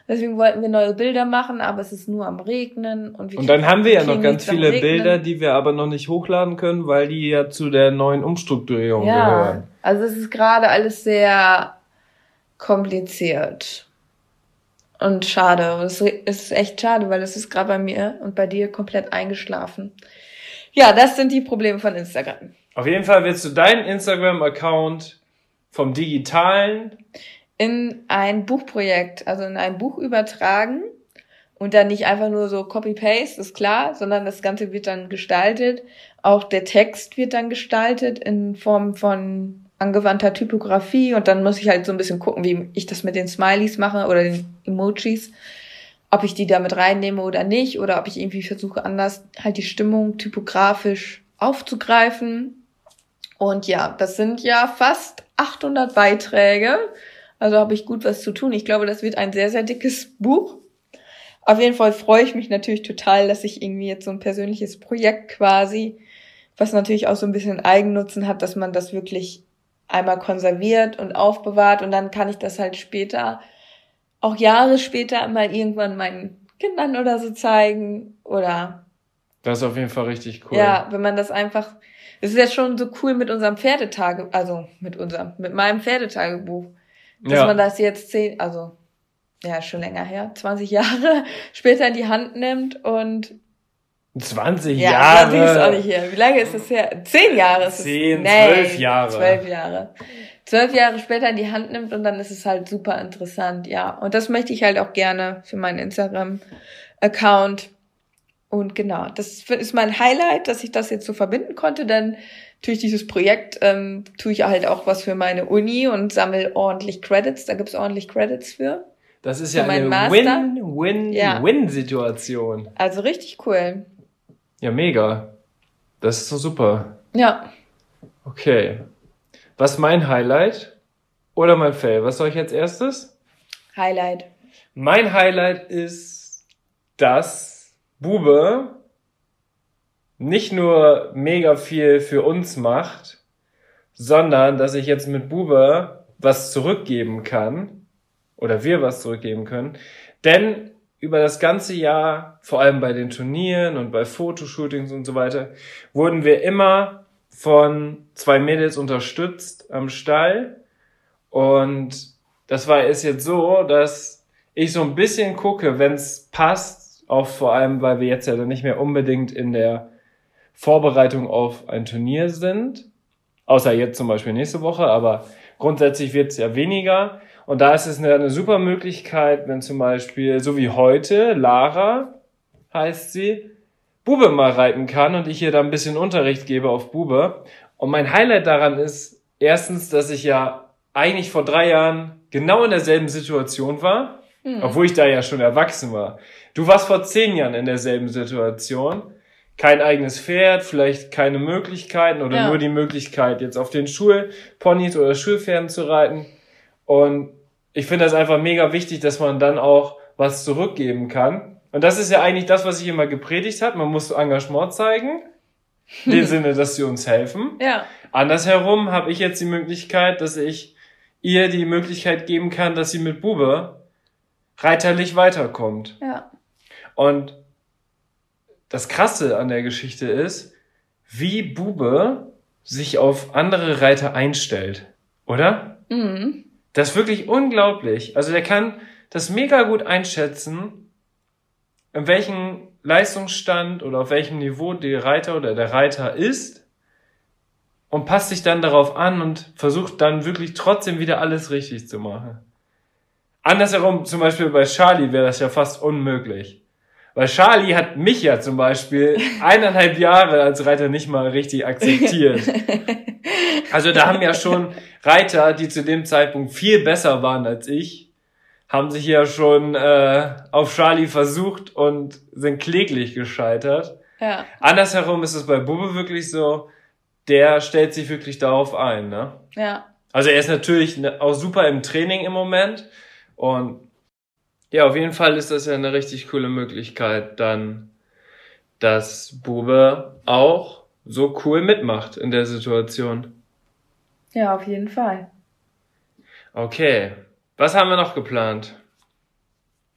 Deswegen wollten wir neue Bilder machen, aber es ist nur am Regnen. Und, und dann haben wir ja noch ganz viele Bilder, die wir aber noch nicht hochladen können, weil die ja zu der neuen Umstrukturierung ja, gehören. Also es ist gerade alles sehr kompliziert. Und schade. Es ist echt schade, weil es ist gerade bei mir und bei dir komplett eingeschlafen. Ja, das sind die Probleme von Instagram. Auf jeden Fall willst du deinen Instagram-Account vom digitalen in ein Buchprojekt, also in ein Buch übertragen und dann nicht einfach nur so Copy-Paste, ist klar, sondern das Ganze wird dann gestaltet. Auch der Text wird dann gestaltet in Form von angewandter Typografie und dann muss ich halt so ein bisschen gucken, wie ich das mit den Smileys mache oder den Emojis, ob ich die damit reinnehme oder nicht oder ob ich irgendwie versuche anders halt die Stimmung typografisch aufzugreifen. Und ja, das sind ja fast 800 Beiträge. Also habe ich gut was zu tun. Ich glaube, das wird ein sehr, sehr dickes Buch. Auf jeden Fall freue ich mich natürlich total, dass ich irgendwie jetzt so ein persönliches Projekt quasi, was natürlich auch so ein bisschen Eigennutzen hat, dass man das wirklich einmal konserviert und aufbewahrt und dann kann ich das halt später, auch Jahre später mal irgendwann meinen Kindern oder so zeigen oder. Das ist auf jeden Fall richtig cool. Ja, wenn man das einfach, es ist ja schon so cool mit unserem Pferdetage, also mit unserem, mit meinem Pferdetagebuch, dass ja. man das jetzt zehn, also ja, schon länger her, 20 Jahre später in die Hand nimmt und 20 ja, Jahre. Ja, ist auch nicht her. Wie lange ist das her? Zehn Jahre ist Zehn, nee, zwölf Jahre. Zwölf Jahre. Zwölf Jahre später in die Hand nimmt und dann ist es halt super interessant, ja. Und das möchte ich halt auch gerne für meinen Instagram-Account. Und genau, das ist mein Highlight, dass ich das jetzt so verbinden konnte, denn durch dieses Projekt ähm, tue ich halt auch was für meine Uni und sammle ordentlich Credits. Da gibt's ordentlich Credits für. Das ist ja eine Win-Win-Win-Situation. Ja. Also richtig cool. Ja, mega. Das ist so super. Ja. Okay. Was mein Highlight oder mein Fail? Was soll ich jetzt erstes? Highlight. Mein Highlight ist, dass Bube nicht nur mega viel für uns macht, sondern dass ich jetzt mit Bube was zurückgeben kann oder wir was zurückgeben können. Denn über das ganze Jahr, vor allem bei den Turnieren und bei Fotoshootings und so weiter, wurden wir immer von zwei Mädels unterstützt am Stall. Und das war ist jetzt so, dass ich so ein bisschen gucke, wenn es passt, auch vor allem, weil wir jetzt ja dann nicht mehr unbedingt in der Vorbereitung auf ein Turnier sind, außer jetzt zum Beispiel nächste Woche, aber grundsätzlich wird es ja weniger. Und da ist es eine, eine super Möglichkeit, wenn zum Beispiel, so wie heute, Lara heißt sie, Bube mal reiten kann und ich ihr da ein bisschen Unterricht gebe auf Bube. Und mein Highlight daran ist erstens, dass ich ja eigentlich vor drei Jahren genau in derselben Situation war, mhm. obwohl ich da ja schon erwachsen war. Du warst vor zehn Jahren in derselben Situation. Kein eigenes Pferd, vielleicht keine Möglichkeiten oder ja. nur die Möglichkeit, jetzt auf den Schulponys oder Schulpferden zu reiten. Und ich finde das einfach mega wichtig, dass man dann auch was zurückgeben kann. Und das ist ja eigentlich das, was ich immer gepredigt habe. Man muss Engagement zeigen. In dem Sinne, dass sie uns helfen. Ja. Andersherum habe ich jetzt die Möglichkeit, dass ich ihr die Möglichkeit geben kann, dass sie mit Bube reiterlich weiterkommt. Ja. Und das Krasse an der Geschichte ist, wie Bube sich auf andere Reiter einstellt, oder? Mhm. Das ist wirklich unglaublich. Also der kann das mega gut einschätzen, in welchem Leistungsstand oder auf welchem Niveau die Reiter oder der Reiter ist und passt sich dann darauf an und versucht dann wirklich trotzdem wieder alles richtig zu machen. Andersherum, zum Beispiel bei Charlie wäre das ja fast unmöglich. Weil Charlie hat mich ja zum Beispiel eineinhalb Jahre als Reiter nicht mal richtig akzeptiert. Also da haben ja schon Reiter, die zu dem Zeitpunkt viel besser waren als ich, haben sich ja schon äh, auf Charlie versucht und sind kläglich gescheitert. Ja. Andersherum ist es bei Bube wirklich so, der stellt sich wirklich darauf ein, ne? Ja. Also er ist natürlich ne, auch super im Training im Moment und ja, auf jeden Fall ist das ja eine richtig coole Möglichkeit, dann, dass Bube auch so cool mitmacht in der Situation. Ja, auf jeden Fall. Okay, was haben wir noch geplant?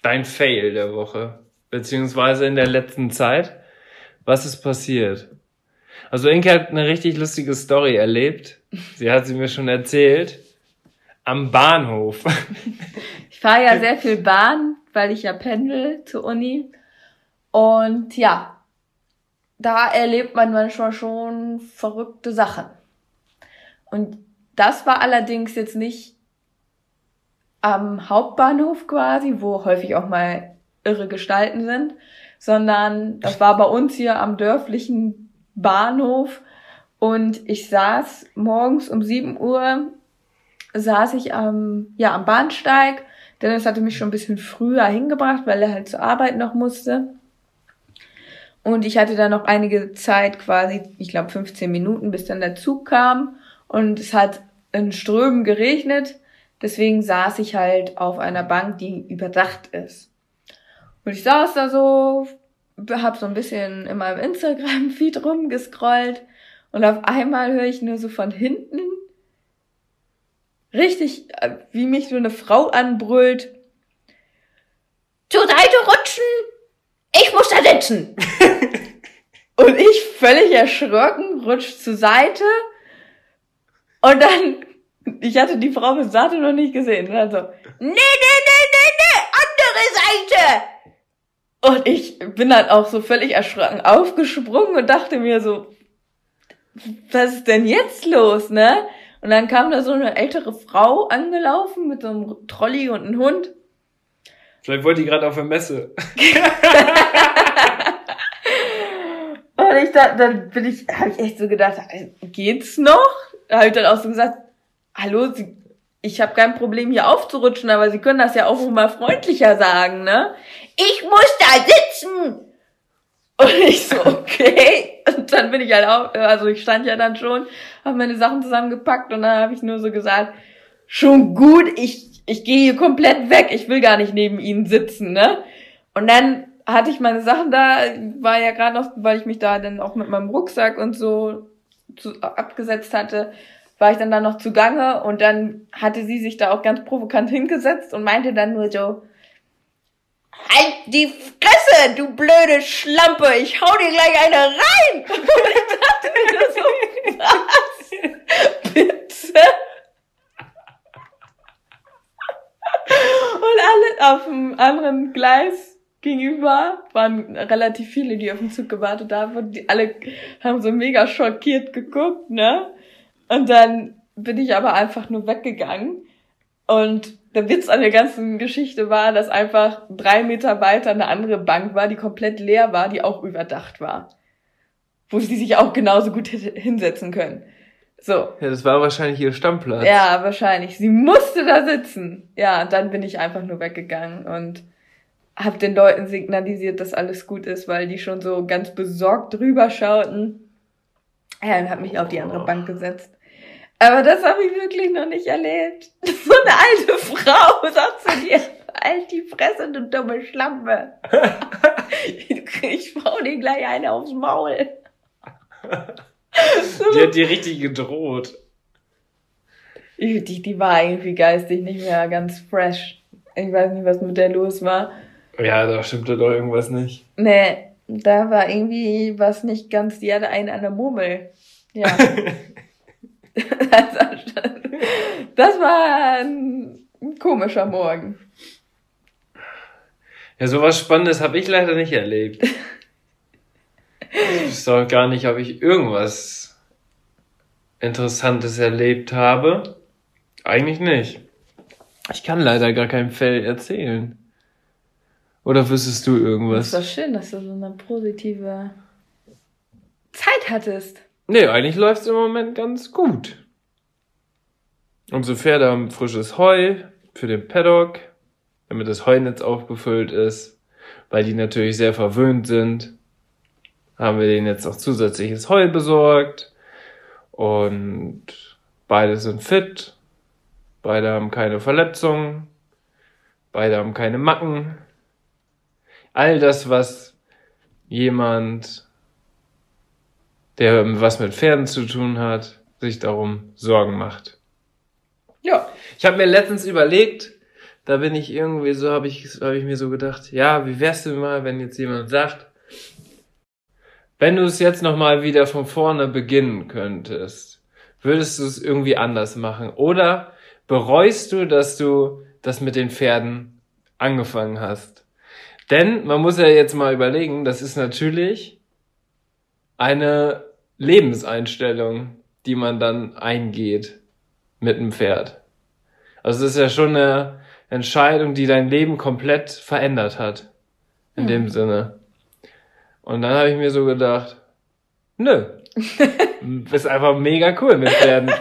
Dein Fail der Woche, beziehungsweise in der letzten Zeit. Was ist passiert? Also Inke hat eine richtig lustige Story erlebt. Sie hat sie mir schon erzählt. Am Bahnhof. Ich fahre ja sehr viel Bahn, weil ich ja pendel zur Uni. Und ja, da erlebt man manchmal schon verrückte Sachen. Und das war allerdings jetzt nicht am Hauptbahnhof quasi, wo häufig auch mal irre Gestalten sind, sondern das war bei uns hier am dörflichen Bahnhof und ich saß morgens um 7 Uhr, saß ich am, ja, am Bahnsteig. Dennis hatte mich schon ein bisschen früher hingebracht, weil er halt zur Arbeit noch musste. Und ich hatte da noch einige Zeit, quasi, ich glaube 15 Minuten, bis dann der Zug kam. Und es hat in Strömen geregnet. Deswegen saß ich halt auf einer Bank, die überdacht ist. Und ich saß da so, hab so ein bisschen in meinem Instagram-Feed rumgescrollt und auf einmal höre ich nur so von hinten richtig, äh, wie mich so eine Frau anbrüllt. Zur Seite rutschen! Ich muss da sitzen! und ich völlig erschrocken rutsch zur Seite und dann ich hatte die Frau bis dato noch nicht gesehen. Also, nee, nee, nee, nee, nee, andere Seite! Und ich bin dann auch so völlig erschrocken aufgesprungen und dachte mir so, was ist denn jetzt los, ne? Und dann kam da so eine ältere Frau angelaufen mit so einem Trolley und einem Hund. Vielleicht wollte die gerade auf der Messe. und ich da, dann bin ich, habe ich echt so gedacht, geht's noch? Da habe ich dann auch so gesagt, hallo, Sie, ich habe kein Problem hier aufzurutschen, aber Sie können das ja auch mal freundlicher sagen, ne? Ich muss da sitzen! Und ich so, okay. Und dann bin ich halt auch, also ich stand ja dann schon, habe meine Sachen zusammengepackt und dann habe ich nur so gesagt, schon gut, ich, ich gehe hier komplett weg, ich will gar nicht neben Ihnen sitzen, ne? Und dann hatte ich meine Sachen da, war ja gerade noch, weil ich mich da dann auch mit meinem Rucksack und so zu, abgesetzt hatte, war ich dann da noch zugange und dann hatte sie sich da auch ganz provokant hingesetzt und meinte dann nur so, Halt die Fresse, du blöde Schlampe, ich hau dir gleich eine rein! Und ich dachte mir so, was? Bitte? Und alle auf dem anderen Gleis gegenüber waren relativ viele, die auf den Zug gewartet haben und die alle haben so mega schockiert geguckt, ne? Und dann bin ich aber einfach nur weggegangen. Und der Witz an der ganzen Geschichte war, dass einfach drei Meter weiter eine andere Bank war, die komplett leer war, die auch überdacht war. Wo sie sich auch genauso gut hinsetzen können. So. Ja, das war wahrscheinlich ihr Stammplatz. Ja, wahrscheinlich. Sie musste da sitzen. Ja, und dann bin ich einfach nur weggegangen und hab den Leuten signalisiert, dass alles gut ist, weil die schon so ganz besorgt drüber schauten. Ja, und hab mich auf die andere Bank gesetzt. Aber das habe ich wirklich noch nicht erlebt. So eine alte Frau sagt zu dir, halt die Fresse, du dumme Schlampe. ich hau dir gleich eine aufs Maul. Die hat dir richtig gedroht. Die, die war irgendwie geistig nicht mehr ganz fresh. Ich weiß nicht, was mit der los war. Ja, da stimmte doch irgendwas nicht. Nee, Da war irgendwie was nicht ganz, die hatte einen an der Murmel. Ja. das war ein, komischer Morgen. Ja, sowas Spannendes habe ich leider nicht erlebt. ich weiß auch gar nicht, ob ich irgendwas Interessantes erlebt habe. Eigentlich nicht. Ich kann leider gar kein Fell erzählen. Oder wüsstest du irgendwas? Das ist doch schön, dass du so eine positive Zeit hattest. Nee, eigentlich läuft's im Moment ganz gut. Unsere Pferde haben frisches Heu für den Paddock, damit das Heunetz aufgefüllt ist. Weil die natürlich sehr verwöhnt sind, haben wir denen jetzt auch zusätzliches Heu besorgt. Und beide sind fit. Beide haben keine Verletzungen. Beide haben keine Macken all das, was jemand, der was mit Pferden zu tun hat, sich darum Sorgen macht. Ja. Ich habe mir letztens überlegt, da bin ich irgendwie so, habe ich, hab ich mir so gedacht, ja, wie wär's denn mal, wenn jetzt jemand sagt, wenn du es jetzt nochmal wieder von vorne beginnen könntest, würdest du es irgendwie anders machen? Oder bereust du, dass du das mit den Pferden angefangen hast? Denn man muss ja jetzt mal überlegen, das ist natürlich eine Lebenseinstellung, die man dann eingeht mit einem Pferd. Also es ist ja schon eine Entscheidung, die dein Leben komplett verändert hat. In hm. dem Sinne. Und dann habe ich mir so gedacht, nö. bist einfach mega cool mit Pferden.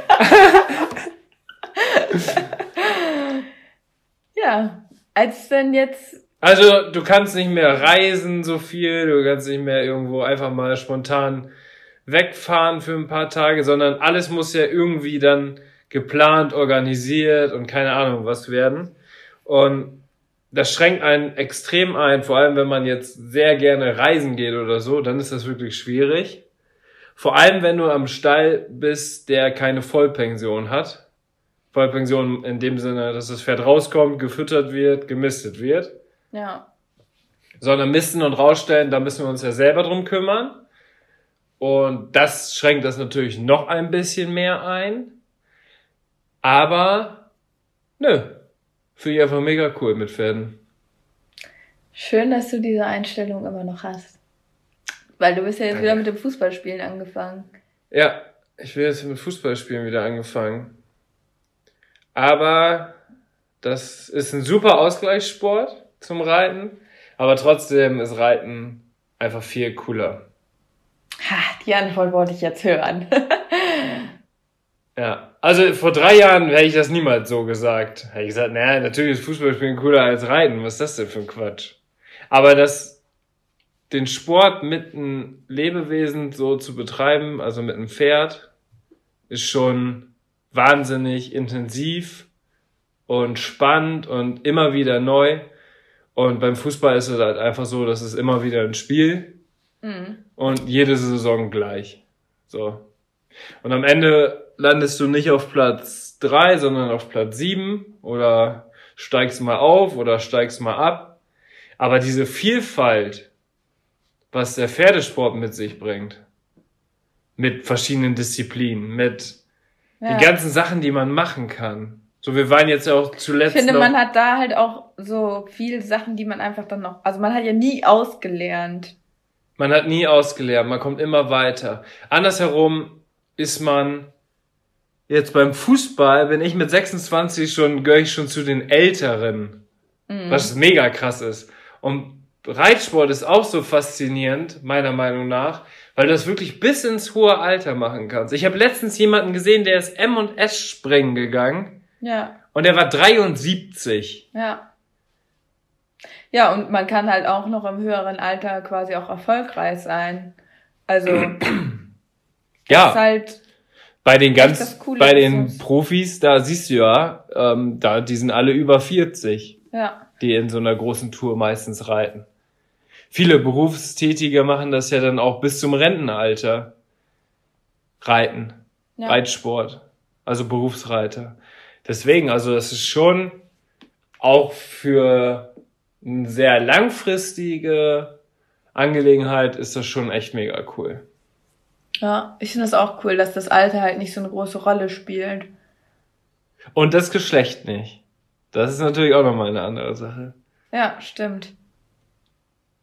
ja, als denn jetzt also du kannst nicht mehr reisen so viel, du kannst nicht mehr irgendwo einfach mal spontan wegfahren für ein paar Tage, sondern alles muss ja irgendwie dann geplant, organisiert und keine Ahnung was werden. Und das schränkt einen extrem ein, vor allem wenn man jetzt sehr gerne reisen geht oder so, dann ist das wirklich schwierig. Vor allem wenn du am Stall bist, der keine Vollpension hat. Vollpension in dem Sinne, dass das Pferd rauskommt, gefüttert wird, gemistet wird. Ja. Sondern misten und rausstellen, da müssen wir uns ja selber drum kümmern. Und das schränkt das natürlich noch ein bisschen mehr ein. Aber, nö, finde ich einfach mega cool mit Pferden. Schön, dass du diese Einstellung immer noch hast. Weil du bist ja jetzt wieder mit dem Fußballspielen angefangen. Ja, ich will jetzt mit Fußballspielen wieder angefangen. Aber das ist ein super Ausgleichssport zum Reiten. Aber trotzdem ist Reiten einfach viel cooler. Ha, die Antwort wollte ich jetzt hören. ja, also vor drei Jahren hätte ich das niemals so gesagt. Hätte ich gesagt, naja, natürlich ist Fußballspielen cooler als Reiten. Was ist das denn für ein Quatsch? Aber das, den Sport mit einem Lebewesen so zu betreiben, also mit einem Pferd, ist schon wahnsinnig intensiv und spannend und immer wieder neu. Und beim Fußball ist es halt einfach so, dass es immer wieder ein Spiel mhm. Und jede Saison gleich. So. Und am Ende landest du nicht auf Platz drei, sondern auf Platz sieben oder steigst mal auf oder steigst mal ab. Aber diese Vielfalt, was der Pferdesport mit sich bringt, mit verschiedenen Disziplinen, mit ja. die ganzen Sachen, die man machen kann, so, wir waren jetzt ja auch zuletzt. Ich finde, man hat da halt auch so viel Sachen, die man einfach dann noch, also man hat ja nie ausgelernt. Man hat nie ausgelernt, man kommt immer weiter. Andersherum ist man jetzt beim Fußball, bin ich mit 26 schon, gehöre ich schon zu den Älteren. Mhm. Was mega krass ist. Und Reitsport ist auch so faszinierend, meiner Meinung nach, weil du das wirklich bis ins hohe Alter machen kannst. Ich habe letztens jemanden gesehen, der ist M und S springen gegangen ja. Und er war 73. Ja. Ja, und man kann halt auch noch im höheren Alter quasi auch erfolgreich sein. Also, ja. halt bei den ganz, bei den ist. Profis, da siehst du ja, ähm, da, die sind alle über 40. Ja. Die in so einer großen Tour meistens reiten. Viele Berufstätige machen das ja dann auch bis zum Rentenalter. Reiten. Ja. Reitsport. Also Berufsreiter. Deswegen, also das ist schon auch für eine sehr langfristige Angelegenheit ist das schon echt mega cool. Ja, ich finde das auch cool, dass das Alter halt nicht so eine große Rolle spielt. Und das Geschlecht nicht. Das ist natürlich auch nochmal eine andere Sache. Ja, stimmt.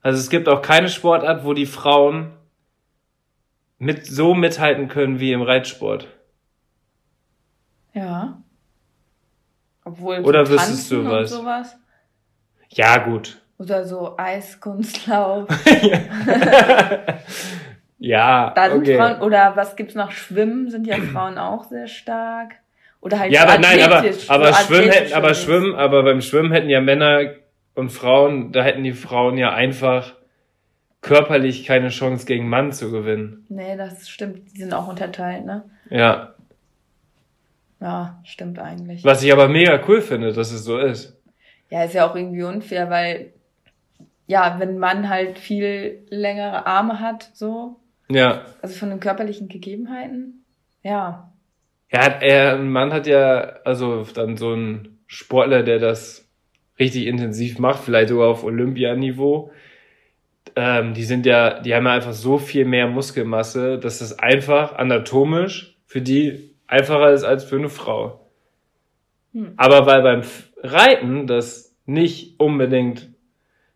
Also es gibt auch keine Sportart, wo die Frauen mit so mithalten können wie im Reitsport. Ja. Obwohl Oder wüsstest du was? Sowas. Ja, gut. Oder so Eiskunstlauf. Ja, Da sind okay. Frauen, oder was gibt's noch? Schwimmen sind ja Frauen auch sehr stark. Oder halt Ja, so aber nein, aber, aber so Schwimmen hätten, aber. Schwimmen, aber beim Schwimmen hätten ja Männer und Frauen, da hätten die Frauen ja einfach körperlich keine Chance gegen Mann zu gewinnen. Nee, das stimmt. Die sind auch unterteilt, ne? Ja. Ja, stimmt eigentlich. Was ich aber mega cool finde, dass es so ist. Ja, ist ja auch irgendwie unfair, weil, ja, wenn Mann halt viel längere Arme hat, so, Ja. also von den körperlichen Gegebenheiten, ja. Er, ein Mann hat ja, also dann so ein Sportler, der das richtig intensiv macht, vielleicht sogar auf Olympianiveau. Ähm, die sind ja, die haben ja einfach so viel mehr Muskelmasse, dass das einfach anatomisch für die einfacher ist als für eine Frau. Hm. Aber weil beim Reiten das nicht unbedingt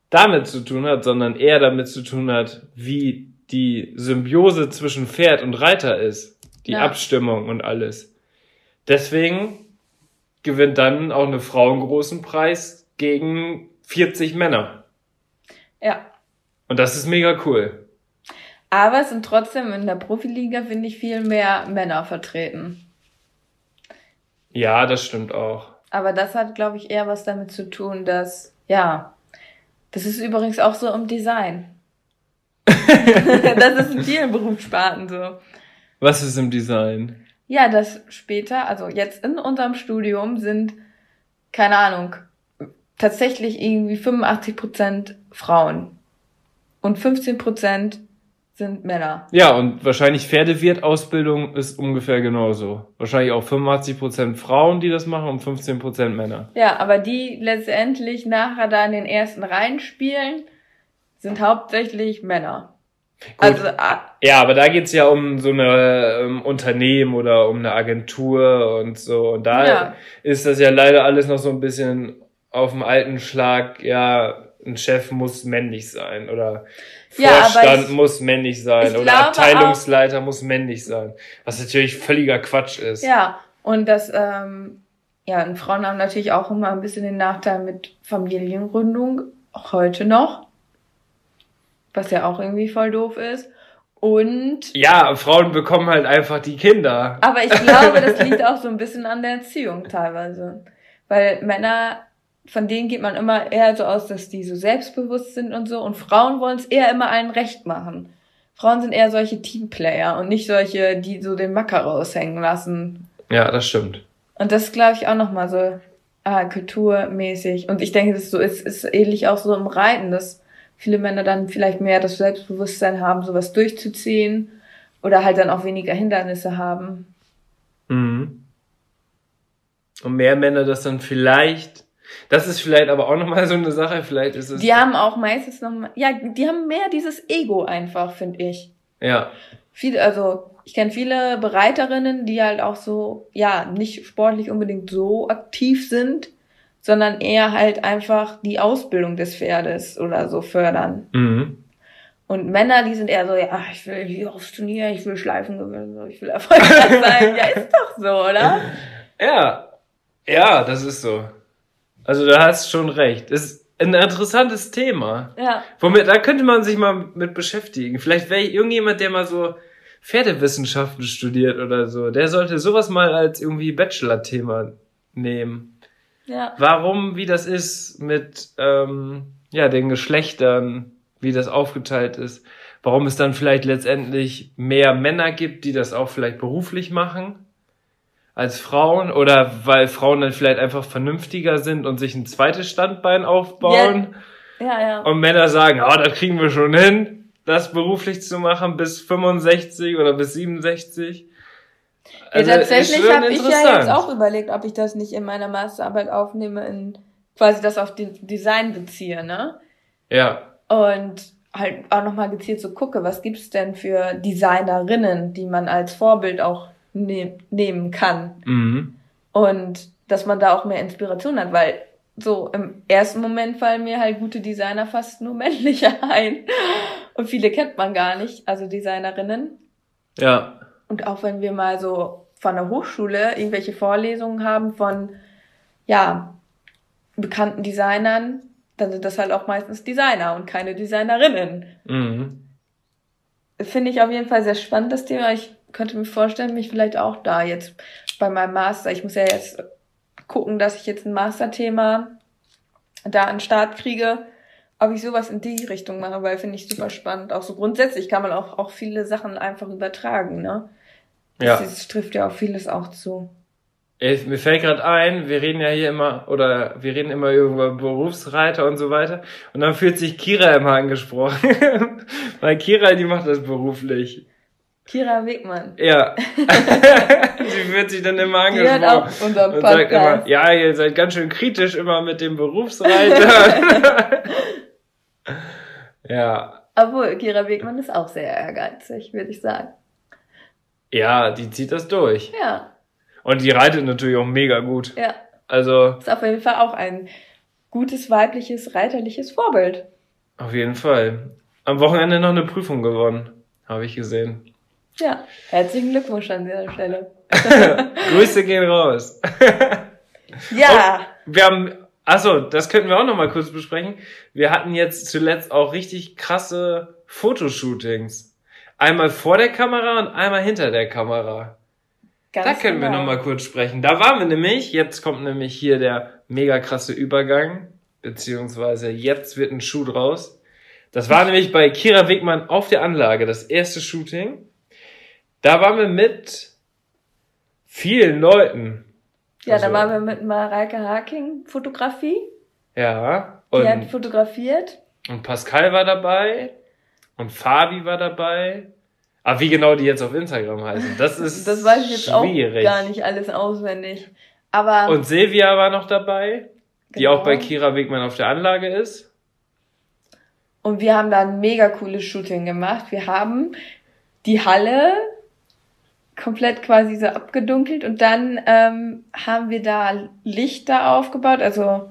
damit zu tun hat, sondern eher damit zu tun hat, wie die Symbiose zwischen Pferd und Reiter ist, die Ja. Abstimmung und alles. Deswegen gewinnt dann auch eine Frau einen großen Preis gegen 40 Männer. Ja. Und das ist mega cool. Aber es sind trotzdem in der Profiliga, finde ich, viel mehr Männer vertreten. Ja, das stimmt auch. Aber das hat, glaube ich, eher was damit zu tun, dass, ja, das ist übrigens auch so im Design. das ist in vielen Berufssparten so. Was ist im Design? Ja, das später, also jetzt in unserem Studium sind, keine Ahnung, tatsächlich irgendwie 85 Prozent Frauen und 15 Prozent sind Männer. Ja, und wahrscheinlich Pferdewirtausbildung ist ungefähr genauso. Wahrscheinlich auch 85% Frauen, die das machen und 15% Männer. Ja, aber die letztendlich nachher da in den ersten Reihen spielen, sind hauptsächlich Männer. Also, ah, Ja, aber da geht's ja um so eine ähm, Unternehmen oder um eine Agentur und so. Und da Ja. ist das ja leider alles noch so ein bisschen auf dem alten Schlag, ja, ein Chef muss männlich sein oder Ja, Vorstand ich- muss männlich sein oder Abteilungsleiter muss männlich sein. Was natürlich völliger Quatsch ist. ja, und das, ähm, ja, und Frauen haben natürlich auch immer ein bisschen den Nachteil mit Familiengründung, auch heute noch. Was ja auch irgendwie voll doof ist. Und, Ja, Frauen bekommen halt einfach die Kinder. aber ich glaube, das liegt auch so ein bisschen an der Erziehung teilweise. Weil Männer, von denen geht man immer eher so aus, dass die so selbstbewusst sind und so. Und Frauen wollen es eher immer allen recht machen. Frauen sind eher solche Teamplayer und nicht solche, die so den Macker raushängen lassen. Ja, das stimmt. Und das glaube ich auch nochmal so ah, kulturmäßig. Und ich denke, das ist so ist, ist ähnlich auch so im Reiten, dass viele Männer dann vielleicht mehr das Selbstbewusstsein haben, sowas durchzuziehen oder halt dann auch weniger Hindernisse haben. Mhm. Und mehr Männer das dann vielleicht, das ist vielleicht aber auch nochmal so eine Sache, vielleicht ist es. Die haben auch meistens noch mal, ja, die haben mehr dieses Ego einfach, finde ich. Ja, Viele, also ich kenne viele Bereiterinnen, die halt auch so, ja, nicht sportlich unbedingt so aktiv sind, sondern eher halt einfach die Ausbildung des Pferdes oder so fördern. mhm. Und Männer, die sind eher so, ja, ich will hier aufs Turnier, ich will Schleifen gewinnen, ich will erfolgreich sein. ja, ist doch so, oder? Ja, ja, das ist so. Also da hast schon recht. Ist ein interessantes Thema. Ja. Womit, da könnte man sich mal mit beschäftigen. Vielleicht wäre irgendjemand, der mal so Pferdewissenschaften studiert oder so. Der sollte sowas mal als irgendwie Bachelor-Thema nehmen. Ja. Warum, wie das ist mit ähm, ja den Geschlechtern, wie das aufgeteilt ist. Warum es dann vielleicht letztendlich mehr Männer gibt, die das auch vielleicht beruflich machen als Frauen oder weil Frauen dann vielleicht einfach vernünftiger sind und sich ein zweites Standbein aufbauen Ja, ja. und Männer sagen, ah, das kriegen wir schon hin, das beruflich zu machen bis 65 oder bis 67. Also, ja, tatsächlich habe ich ja jetzt auch überlegt, ob ich das nicht in meiner Masterarbeit aufnehme, in quasi das auf den Design beziehe, ne? Ja, Und halt auch nochmal gezielt so gucke, was gibt's denn für Designerinnen, die man als Vorbild auch ne nehmen kann. Mhm. Und dass man da auch mehr Inspiration hat, weil so im ersten Moment fallen mir halt gute Designer fast nur männliche ein. Und viele kennt man gar nicht, also Designerinnen. Ja. Und auch wenn wir mal so von der Hochschule irgendwelche Vorlesungen haben von, ja, bekannten Designern, dann sind das halt auch meistens Designer und keine Designerinnen. Mhm. Finde ich auf jeden Fall sehr spannend, das Thema. Ich könnte mir vorstellen, mich vielleicht auch da jetzt bei meinem Master, ich muss ja jetzt gucken, dass ich jetzt ein Masterthema da an den Start kriege, ob ich sowas in die Richtung mache, weil finde ich super spannend. Auch so grundsätzlich kann man auch, auch viele Sachen einfach übertragen, ne? Ja. das trifft ja auf vieles auch zu. Ich, mir fällt gerade ein, wir reden ja hier immer, oder wir reden immer über Berufsreiter und so weiter. Und dann fühlt sich Kira immer angesprochen. Weil Kira, die macht das beruflich. Kira Wegmann. Ja. Sie wird sich dann immer angesprochen. Die hört auch unseren Podcast. Und sagt immer, ja, ihr seid ganz schön kritisch immer mit dem Berufsreiter. ja. Obwohl, Kira Wegmann ist auch sehr ehrgeizig, würde ich sagen. Ja, die zieht das durch. Ja. Und die reitet natürlich auch mega gut. Ja. Also. Ist auf jeden Fall auch ein gutes weibliches, reiterliches Vorbild. Auf jeden Fall. Am Wochenende noch eine Prüfung gewonnen, habe ich gesehen. Ja, herzlichen Glückwunsch an dieser Stelle. Grüße gehen raus. ja. Und wir haben, achso, das könnten wir auch noch mal kurz besprechen. Wir hatten jetzt zuletzt auch richtig krasse Fotoshootings. Einmal vor der Kamera und einmal hinter der Kamera. Ganz da können genau. wir noch mal kurz sprechen. Da waren wir nämlich, jetzt kommt nämlich hier der mega krasse Übergang, beziehungsweise jetzt wird ein Shoot raus. Das war nämlich bei Kira Wegmann auf der Anlage, das erste Shooting. Da waren wir mit vielen Leuten. Ja, also, da waren wir mit Mareike Haking Fotografie. Ja. Und, Die hat fotografiert. Und Pascal war dabei. Und Fabi war dabei. Aber wie genau die jetzt auf Instagram heißen, das ist Das weiß ich jetzt schwierig. auch gar nicht alles auswendig. Aber. Und Silvia war noch dabei, die genau. auch bei Kira Wegmann auf der Anlage ist. Und wir haben da ein mega cooles Shooting gemacht. Wir haben die Halle komplett quasi so abgedunkelt und dann ähm, haben wir da Lichter aufgebaut, also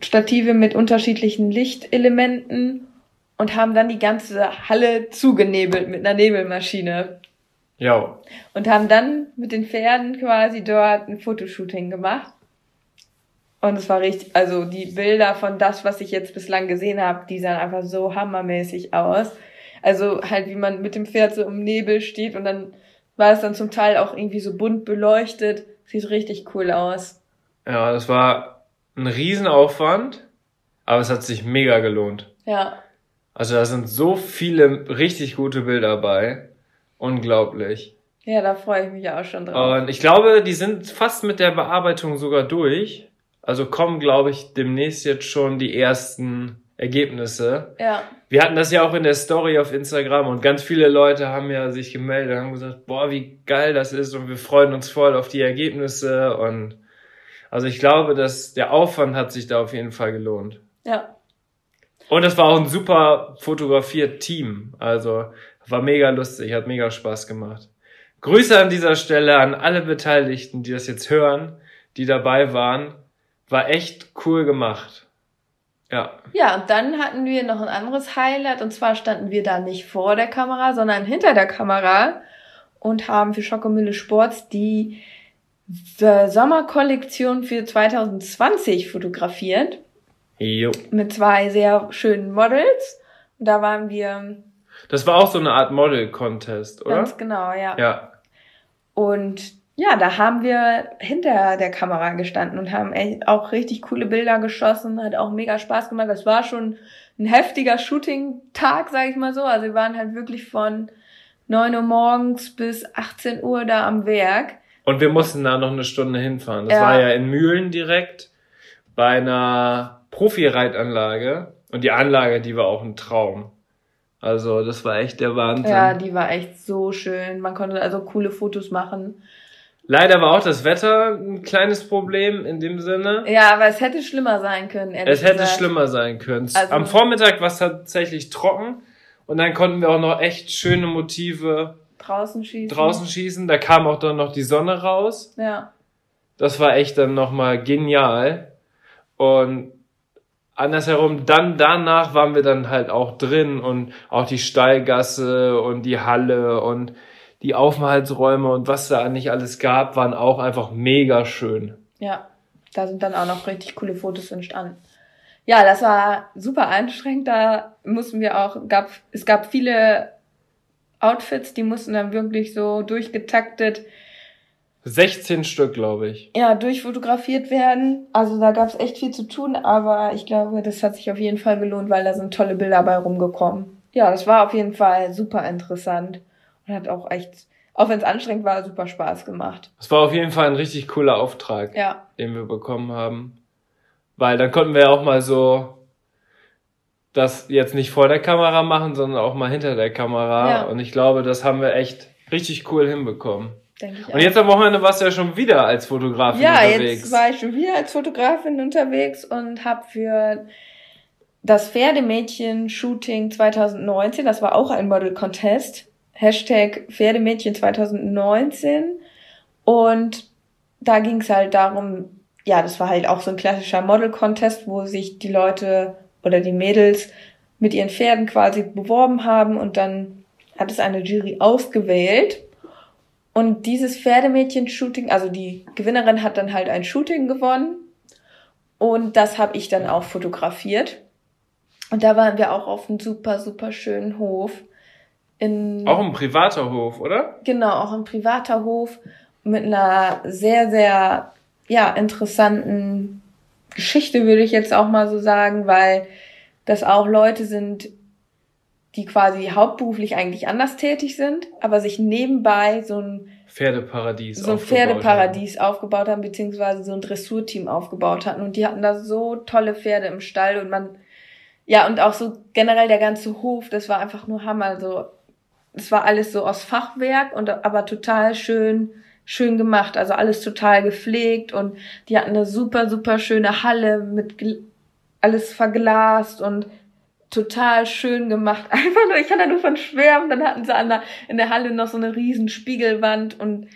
Stative mit unterschiedlichen Lichtelementen und haben dann die ganze Halle zugenebelt mit einer Nebelmaschine. Ja. Und haben dann mit den Pferden quasi dort ein Fotoshooting gemacht. Und es war richtig, also die Bilder von das, was ich jetzt bislang gesehen habe, die sahen einfach so hammermäßig aus. Also halt, wie man mit dem Pferd so im Nebel steht und dann war es dann zum Teil auch irgendwie so bunt beleuchtet. Sieht richtig cool aus. Ja, das war ein Riesenaufwand, aber es hat sich mega gelohnt. Ja. Also da sind so viele richtig gute Bilder bei. Unglaublich. Ja, da freue ich mich auch schon drauf. Und ich glaube, die sind fast mit der Bearbeitung sogar durch. Also kommen, glaube ich, demnächst jetzt schon die ersten Ergebnisse. Ja. Wir hatten das ja auch in der Story auf Instagram und ganz viele Leute haben ja sich gemeldet und haben gesagt, boah, wie geil das ist und wir freuen uns voll auf die Ergebnisse und also ich glaube, dass der Aufwand hat sich da auf jeden Fall gelohnt. Ja. Und es war auch ein super fotografiert Team. Also war mega lustig, hat mega Spaß gemacht. Grüße an dieser Stelle an alle Beteiligten, die das jetzt hören, die dabei waren. War echt cool gemacht. Ja. Ja, und dann hatten wir noch ein anderes Highlight und zwar standen wir da nicht vor der Kamera, sondern hinter der Kamera und haben für Schokomühle Sports die Sommerkollektion für 2020 fotografiert. Jo. Mit zwei sehr schönen Models. Und da waren wir. Das war auch so eine Art Model-Contest, oder? Ganz genau, ja. Ja. Und ja, da haben wir hinter der Kamera gestanden und haben echt auch richtig coole Bilder geschossen, hat auch mega Spaß gemacht. Das war schon ein heftiger Shooting-Tag, sag ich mal so. Also wir waren halt wirklich von neun Uhr morgens bis 18 Uhr da am Werk. Und wir mussten da noch eine Stunde hinfahren. Das ja. war ja in Mühlen direkt bei einer Profi-Reitanlage und die Anlage, die war auch ein Traum. Also das war echt der Wahnsinn. Ja, die war echt so schön. Man konnte also coole Fotos machen. Leider war auch das Wetter ein kleines Problem in dem Sinne. Ja, aber es hätte schlimmer sein können. Es hätte gesagt. schlimmer sein können. Also, Am Vormittag war es tatsächlich trocken und dann konnten wir auch noch echt schöne Motive draußen schießen. Draußen schießen. Da kam auch dann noch die Sonne raus. Ja. Das war echt dann nochmal genial. Und andersherum, dann danach waren wir dann halt auch drin und auch die Stallgasse und die Halle und die Aufenthaltsräume und was da nicht alles gab, waren auch einfach mega schön. Ja, da sind dann auch noch richtig coole Fotos entstanden. Ja, das war super anstrengend. Da mussten wir auch, gab, es gab viele Outfits, die mussten dann wirklich so durchgetaktet 16 Stück, glaube ich. Ja, durchfotografiert werden. Also da gab es echt viel zu tun, aber ich glaube, das hat sich auf jeden Fall gelohnt, weil da sind tolle Bilder bei rumgekommen. Ja, das war auf jeden Fall super interessant und hat auch echt, auch wenn es anstrengend war, super Spaß gemacht. Es war auf jeden Fall ein richtig cooler Auftrag, ja. den wir bekommen haben. Weil dann konnten wir ja auch mal so das jetzt nicht vor der Kamera machen, sondern auch mal hinter der Kamera. Ja. Und ich glaube, das haben wir echt richtig cool hinbekommen. Denke ich Und jetzt am Wochenende warst du ja schon wieder als Fotografin ja, unterwegs. Ja, jetzt war ich schon wieder als Fotografin unterwegs und habe für das Pferdemädchen-Shooting 2019, das war auch ein Model-Contest, Hashtag Pferdemädchen 2019 und da ging es halt darum, ja, das war halt auch so ein klassischer Model-Contest, wo sich die Leute oder die Mädels mit ihren Pferden quasi beworben haben und dann hat es eine Jury ausgewählt und dieses Pferdemädchen-Shooting, also die Gewinnerin hat dann halt ein Shooting gewonnen. Und das habe ich dann auch fotografiert. Und da waren wir auch auf einem super, super schönen Hof. In, auch ein privater Hof, oder? Genau, auch ein privater Hof mit einer sehr, sehr, ja, interessanten Geschichte, würde ich jetzt auch mal so sagen, weil das auch Leute sind, die quasi hauptberuflich eigentlich anders tätig sind, aber sich nebenbei so ein Pferdeparadies so ein Pferdeparadies haben. aufgebaut haben, beziehungsweise so ein Dressurteam aufgebaut hatten. Und die hatten da so tolle Pferde im Stall und man, ja, und auch so generell der ganze Hof, das war einfach nur Hammer. Also, es war alles so aus Fachwerk und aber total schön, schön gemacht. Also alles total gepflegt und die hatten eine super, super schöne Halle mit alles verglast und total schön gemacht. Einfach nur, ich kann da nur von schwärmen. Dann hatten sie an der, in der Halle noch so eine riesen Spiegelwand und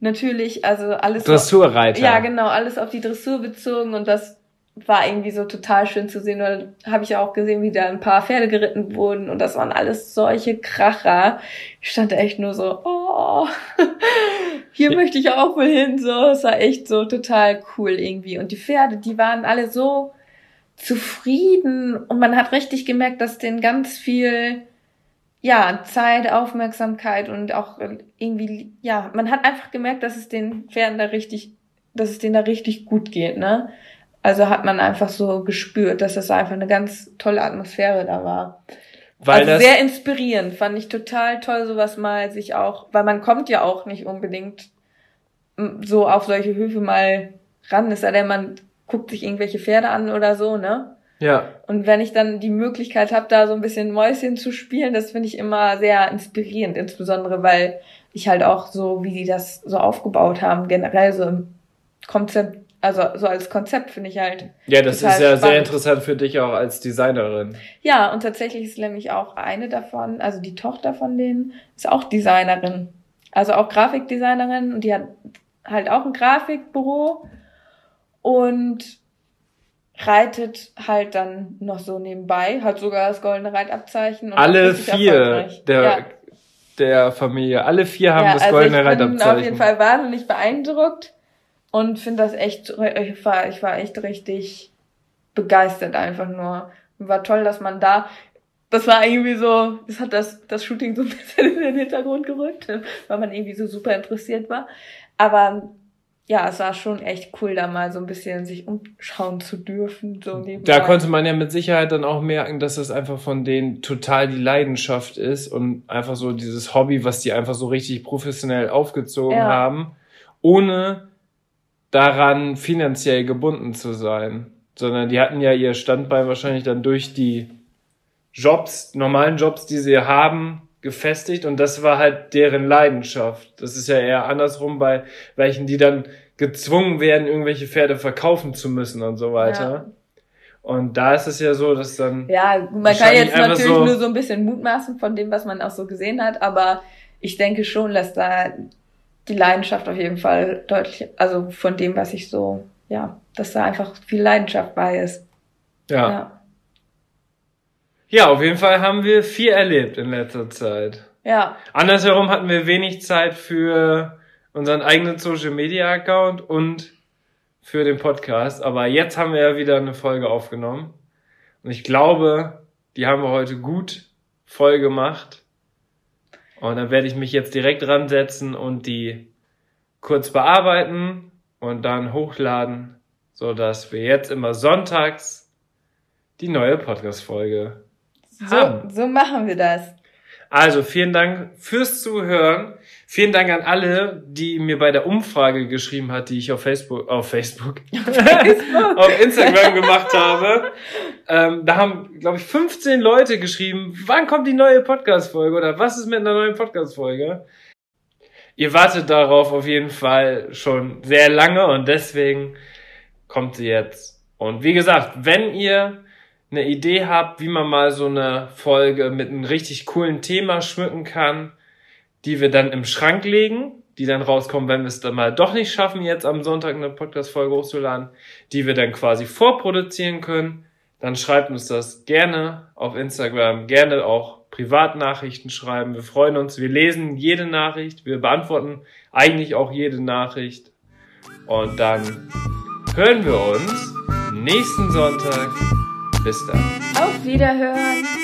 natürlich, also alles. Dressurreiter. ja, genau, alles auf die Dressur bezogen und das war irgendwie so total schön zu sehen. Und dann habe ich auch gesehen, wie da ein paar Pferde geritten wurden und das waren alles solche Kracher. Ich stand da echt nur so, oh, hier ja. möchte ich auch mal hin. So, es war echt so total cool irgendwie. Und die Pferde, die waren alle so zufrieden und man hat richtig gemerkt, dass denen ganz viel ja, Zeit, Aufmerksamkeit und auch irgendwie, ja, man hat einfach gemerkt, dass es den Pferden da richtig, dass es denen da richtig gut geht, ne? Also hat man einfach so gespürt, dass das einfach eine ganz tolle Atmosphäre da war. Weil also sehr inspirierend, fand ich total toll, sowas mal sich auch, weil man kommt ja auch nicht unbedingt so auf solche Höfe mal ran, es sei denn, man guckt sich irgendwelche Pferde an oder so, ne? Ja. Und wenn ich dann die Möglichkeit habe, da so ein bisschen Mäuschen zu spielen, das finde ich immer sehr inspirierend, insbesondere weil ich halt auch so, wie die das so aufgebaut haben, generell so im Konzept, also so als Konzept finde ich halt. Ja, das ist ja spannend. sehr interessant für dich auch als Designerin. Ja, und tatsächlich ist nämlich auch eine davon, also die Tochter von denen, ist auch Designerin. Also auch Grafikdesignerin und die hat halt auch ein Grafikbüro und reitet halt dann noch so nebenbei, hat sogar das goldene Reitabzeichen. Und alle vier der, ja. der Familie, alle vier haben ja, das also goldene ich Reitabzeichen. Ich bin auf jeden Fall wahnsinnig beeindruckt und finde das echt, ich war, ich war echt richtig begeistert einfach nur. War toll, dass man da, das war irgendwie so, das hat das, das Shooting so ein bisschen in den Hintergrund gerückt, weil man irgendwie so super interessiert war. Aber ja, es war schon echt cool, da mal so ein bisschen sich umschauen zu dürfen. So da konnte man ja mit Sicherheit dann auch merken, dass das einfach von denen total die Leidenschaft ist und einfach so dieses Hobby, was die einfach so richtig professionell aufgezogen ja. haben, ohne daran finanziell gebunden zu sein. Sondern die hatten ja ihr Standbein wahrscheinlich dann durch die Jobs, normalen Jobs, die sie haben, gefestigt und das war halt deren Leidenschaft. Das ist ja eher andersrum bei welchen, die dann gezwungen werden, irgendwelche Pferde verkaufen zu müssen und so weiter. Ja. Und da ist es ja so, dass dann. Ja, man kann jetzt natürlich so nur so ein bisschen mutmaßen von dem, was man auch so gesehen hat, aber ich denke schon, dass da die Leidenschaft auf jeden Fall deutlich, also von dem, was ich so, ja, dass da einfach viel Leidenschaft bei ist. Ja. ja. Ja, auf jeden Fall haben wir viel erlebt in letzter Zeit. Ja. Andersherum hatten wir wenig Zeit für unseren eigenen Social Media Account und für den Podcast. Aber jetzt haben wir ja wieder eine Folge aufgenommen. Und ich glaube, die haben wir heute gut voll gemacht. Und dann werde ich mich jetzt direkt ransetzen und die kurz bearbeiten und dann hochladen, so dass wir jetzt immer sonntags die neue Podcast-Folge so, haben. So machen wir das. Also vielen Dank fürs Zuhören. Vielen Dank an alle, die mir bei der Umfrage geschrieben hat, die ich auf Facebook, auf Facebook, Facebook. auf Instagram gemacht habe. Ähm, da haben, glaube ich, 15 Leute geschrieben, wann kommt die neue Podcast-Folge oder was ist mit einer neuen Podcast-Folge? Ihr wartet darauf auf jeden Fall schon sehr lange und deswegen kommt sie jetzt. Und wie gesagt, wenn ihr eine Idee habt, wie man mal so eine Folge mit einem richtig coolen Thema schmücken kann, die wir dann im Schrank legen, die dann rauskommen, wenn wir es dann mal doch nicht schaffen, jetzt am Sonntag eine Podcast-Folge hochzuladen, die wir dann quasi vorproduzieren können, dann schreibt uns das gerne auf Instagram, gerne auch Privatnachrichten schreiben. Wir freuen uns, wir lesen jede Nachricht, wir beantworten eigentlich auch jede Nachricht. Und dann hören wir uns nächsten Sonntag bis dann. Auf Wiederhören.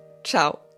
ciao.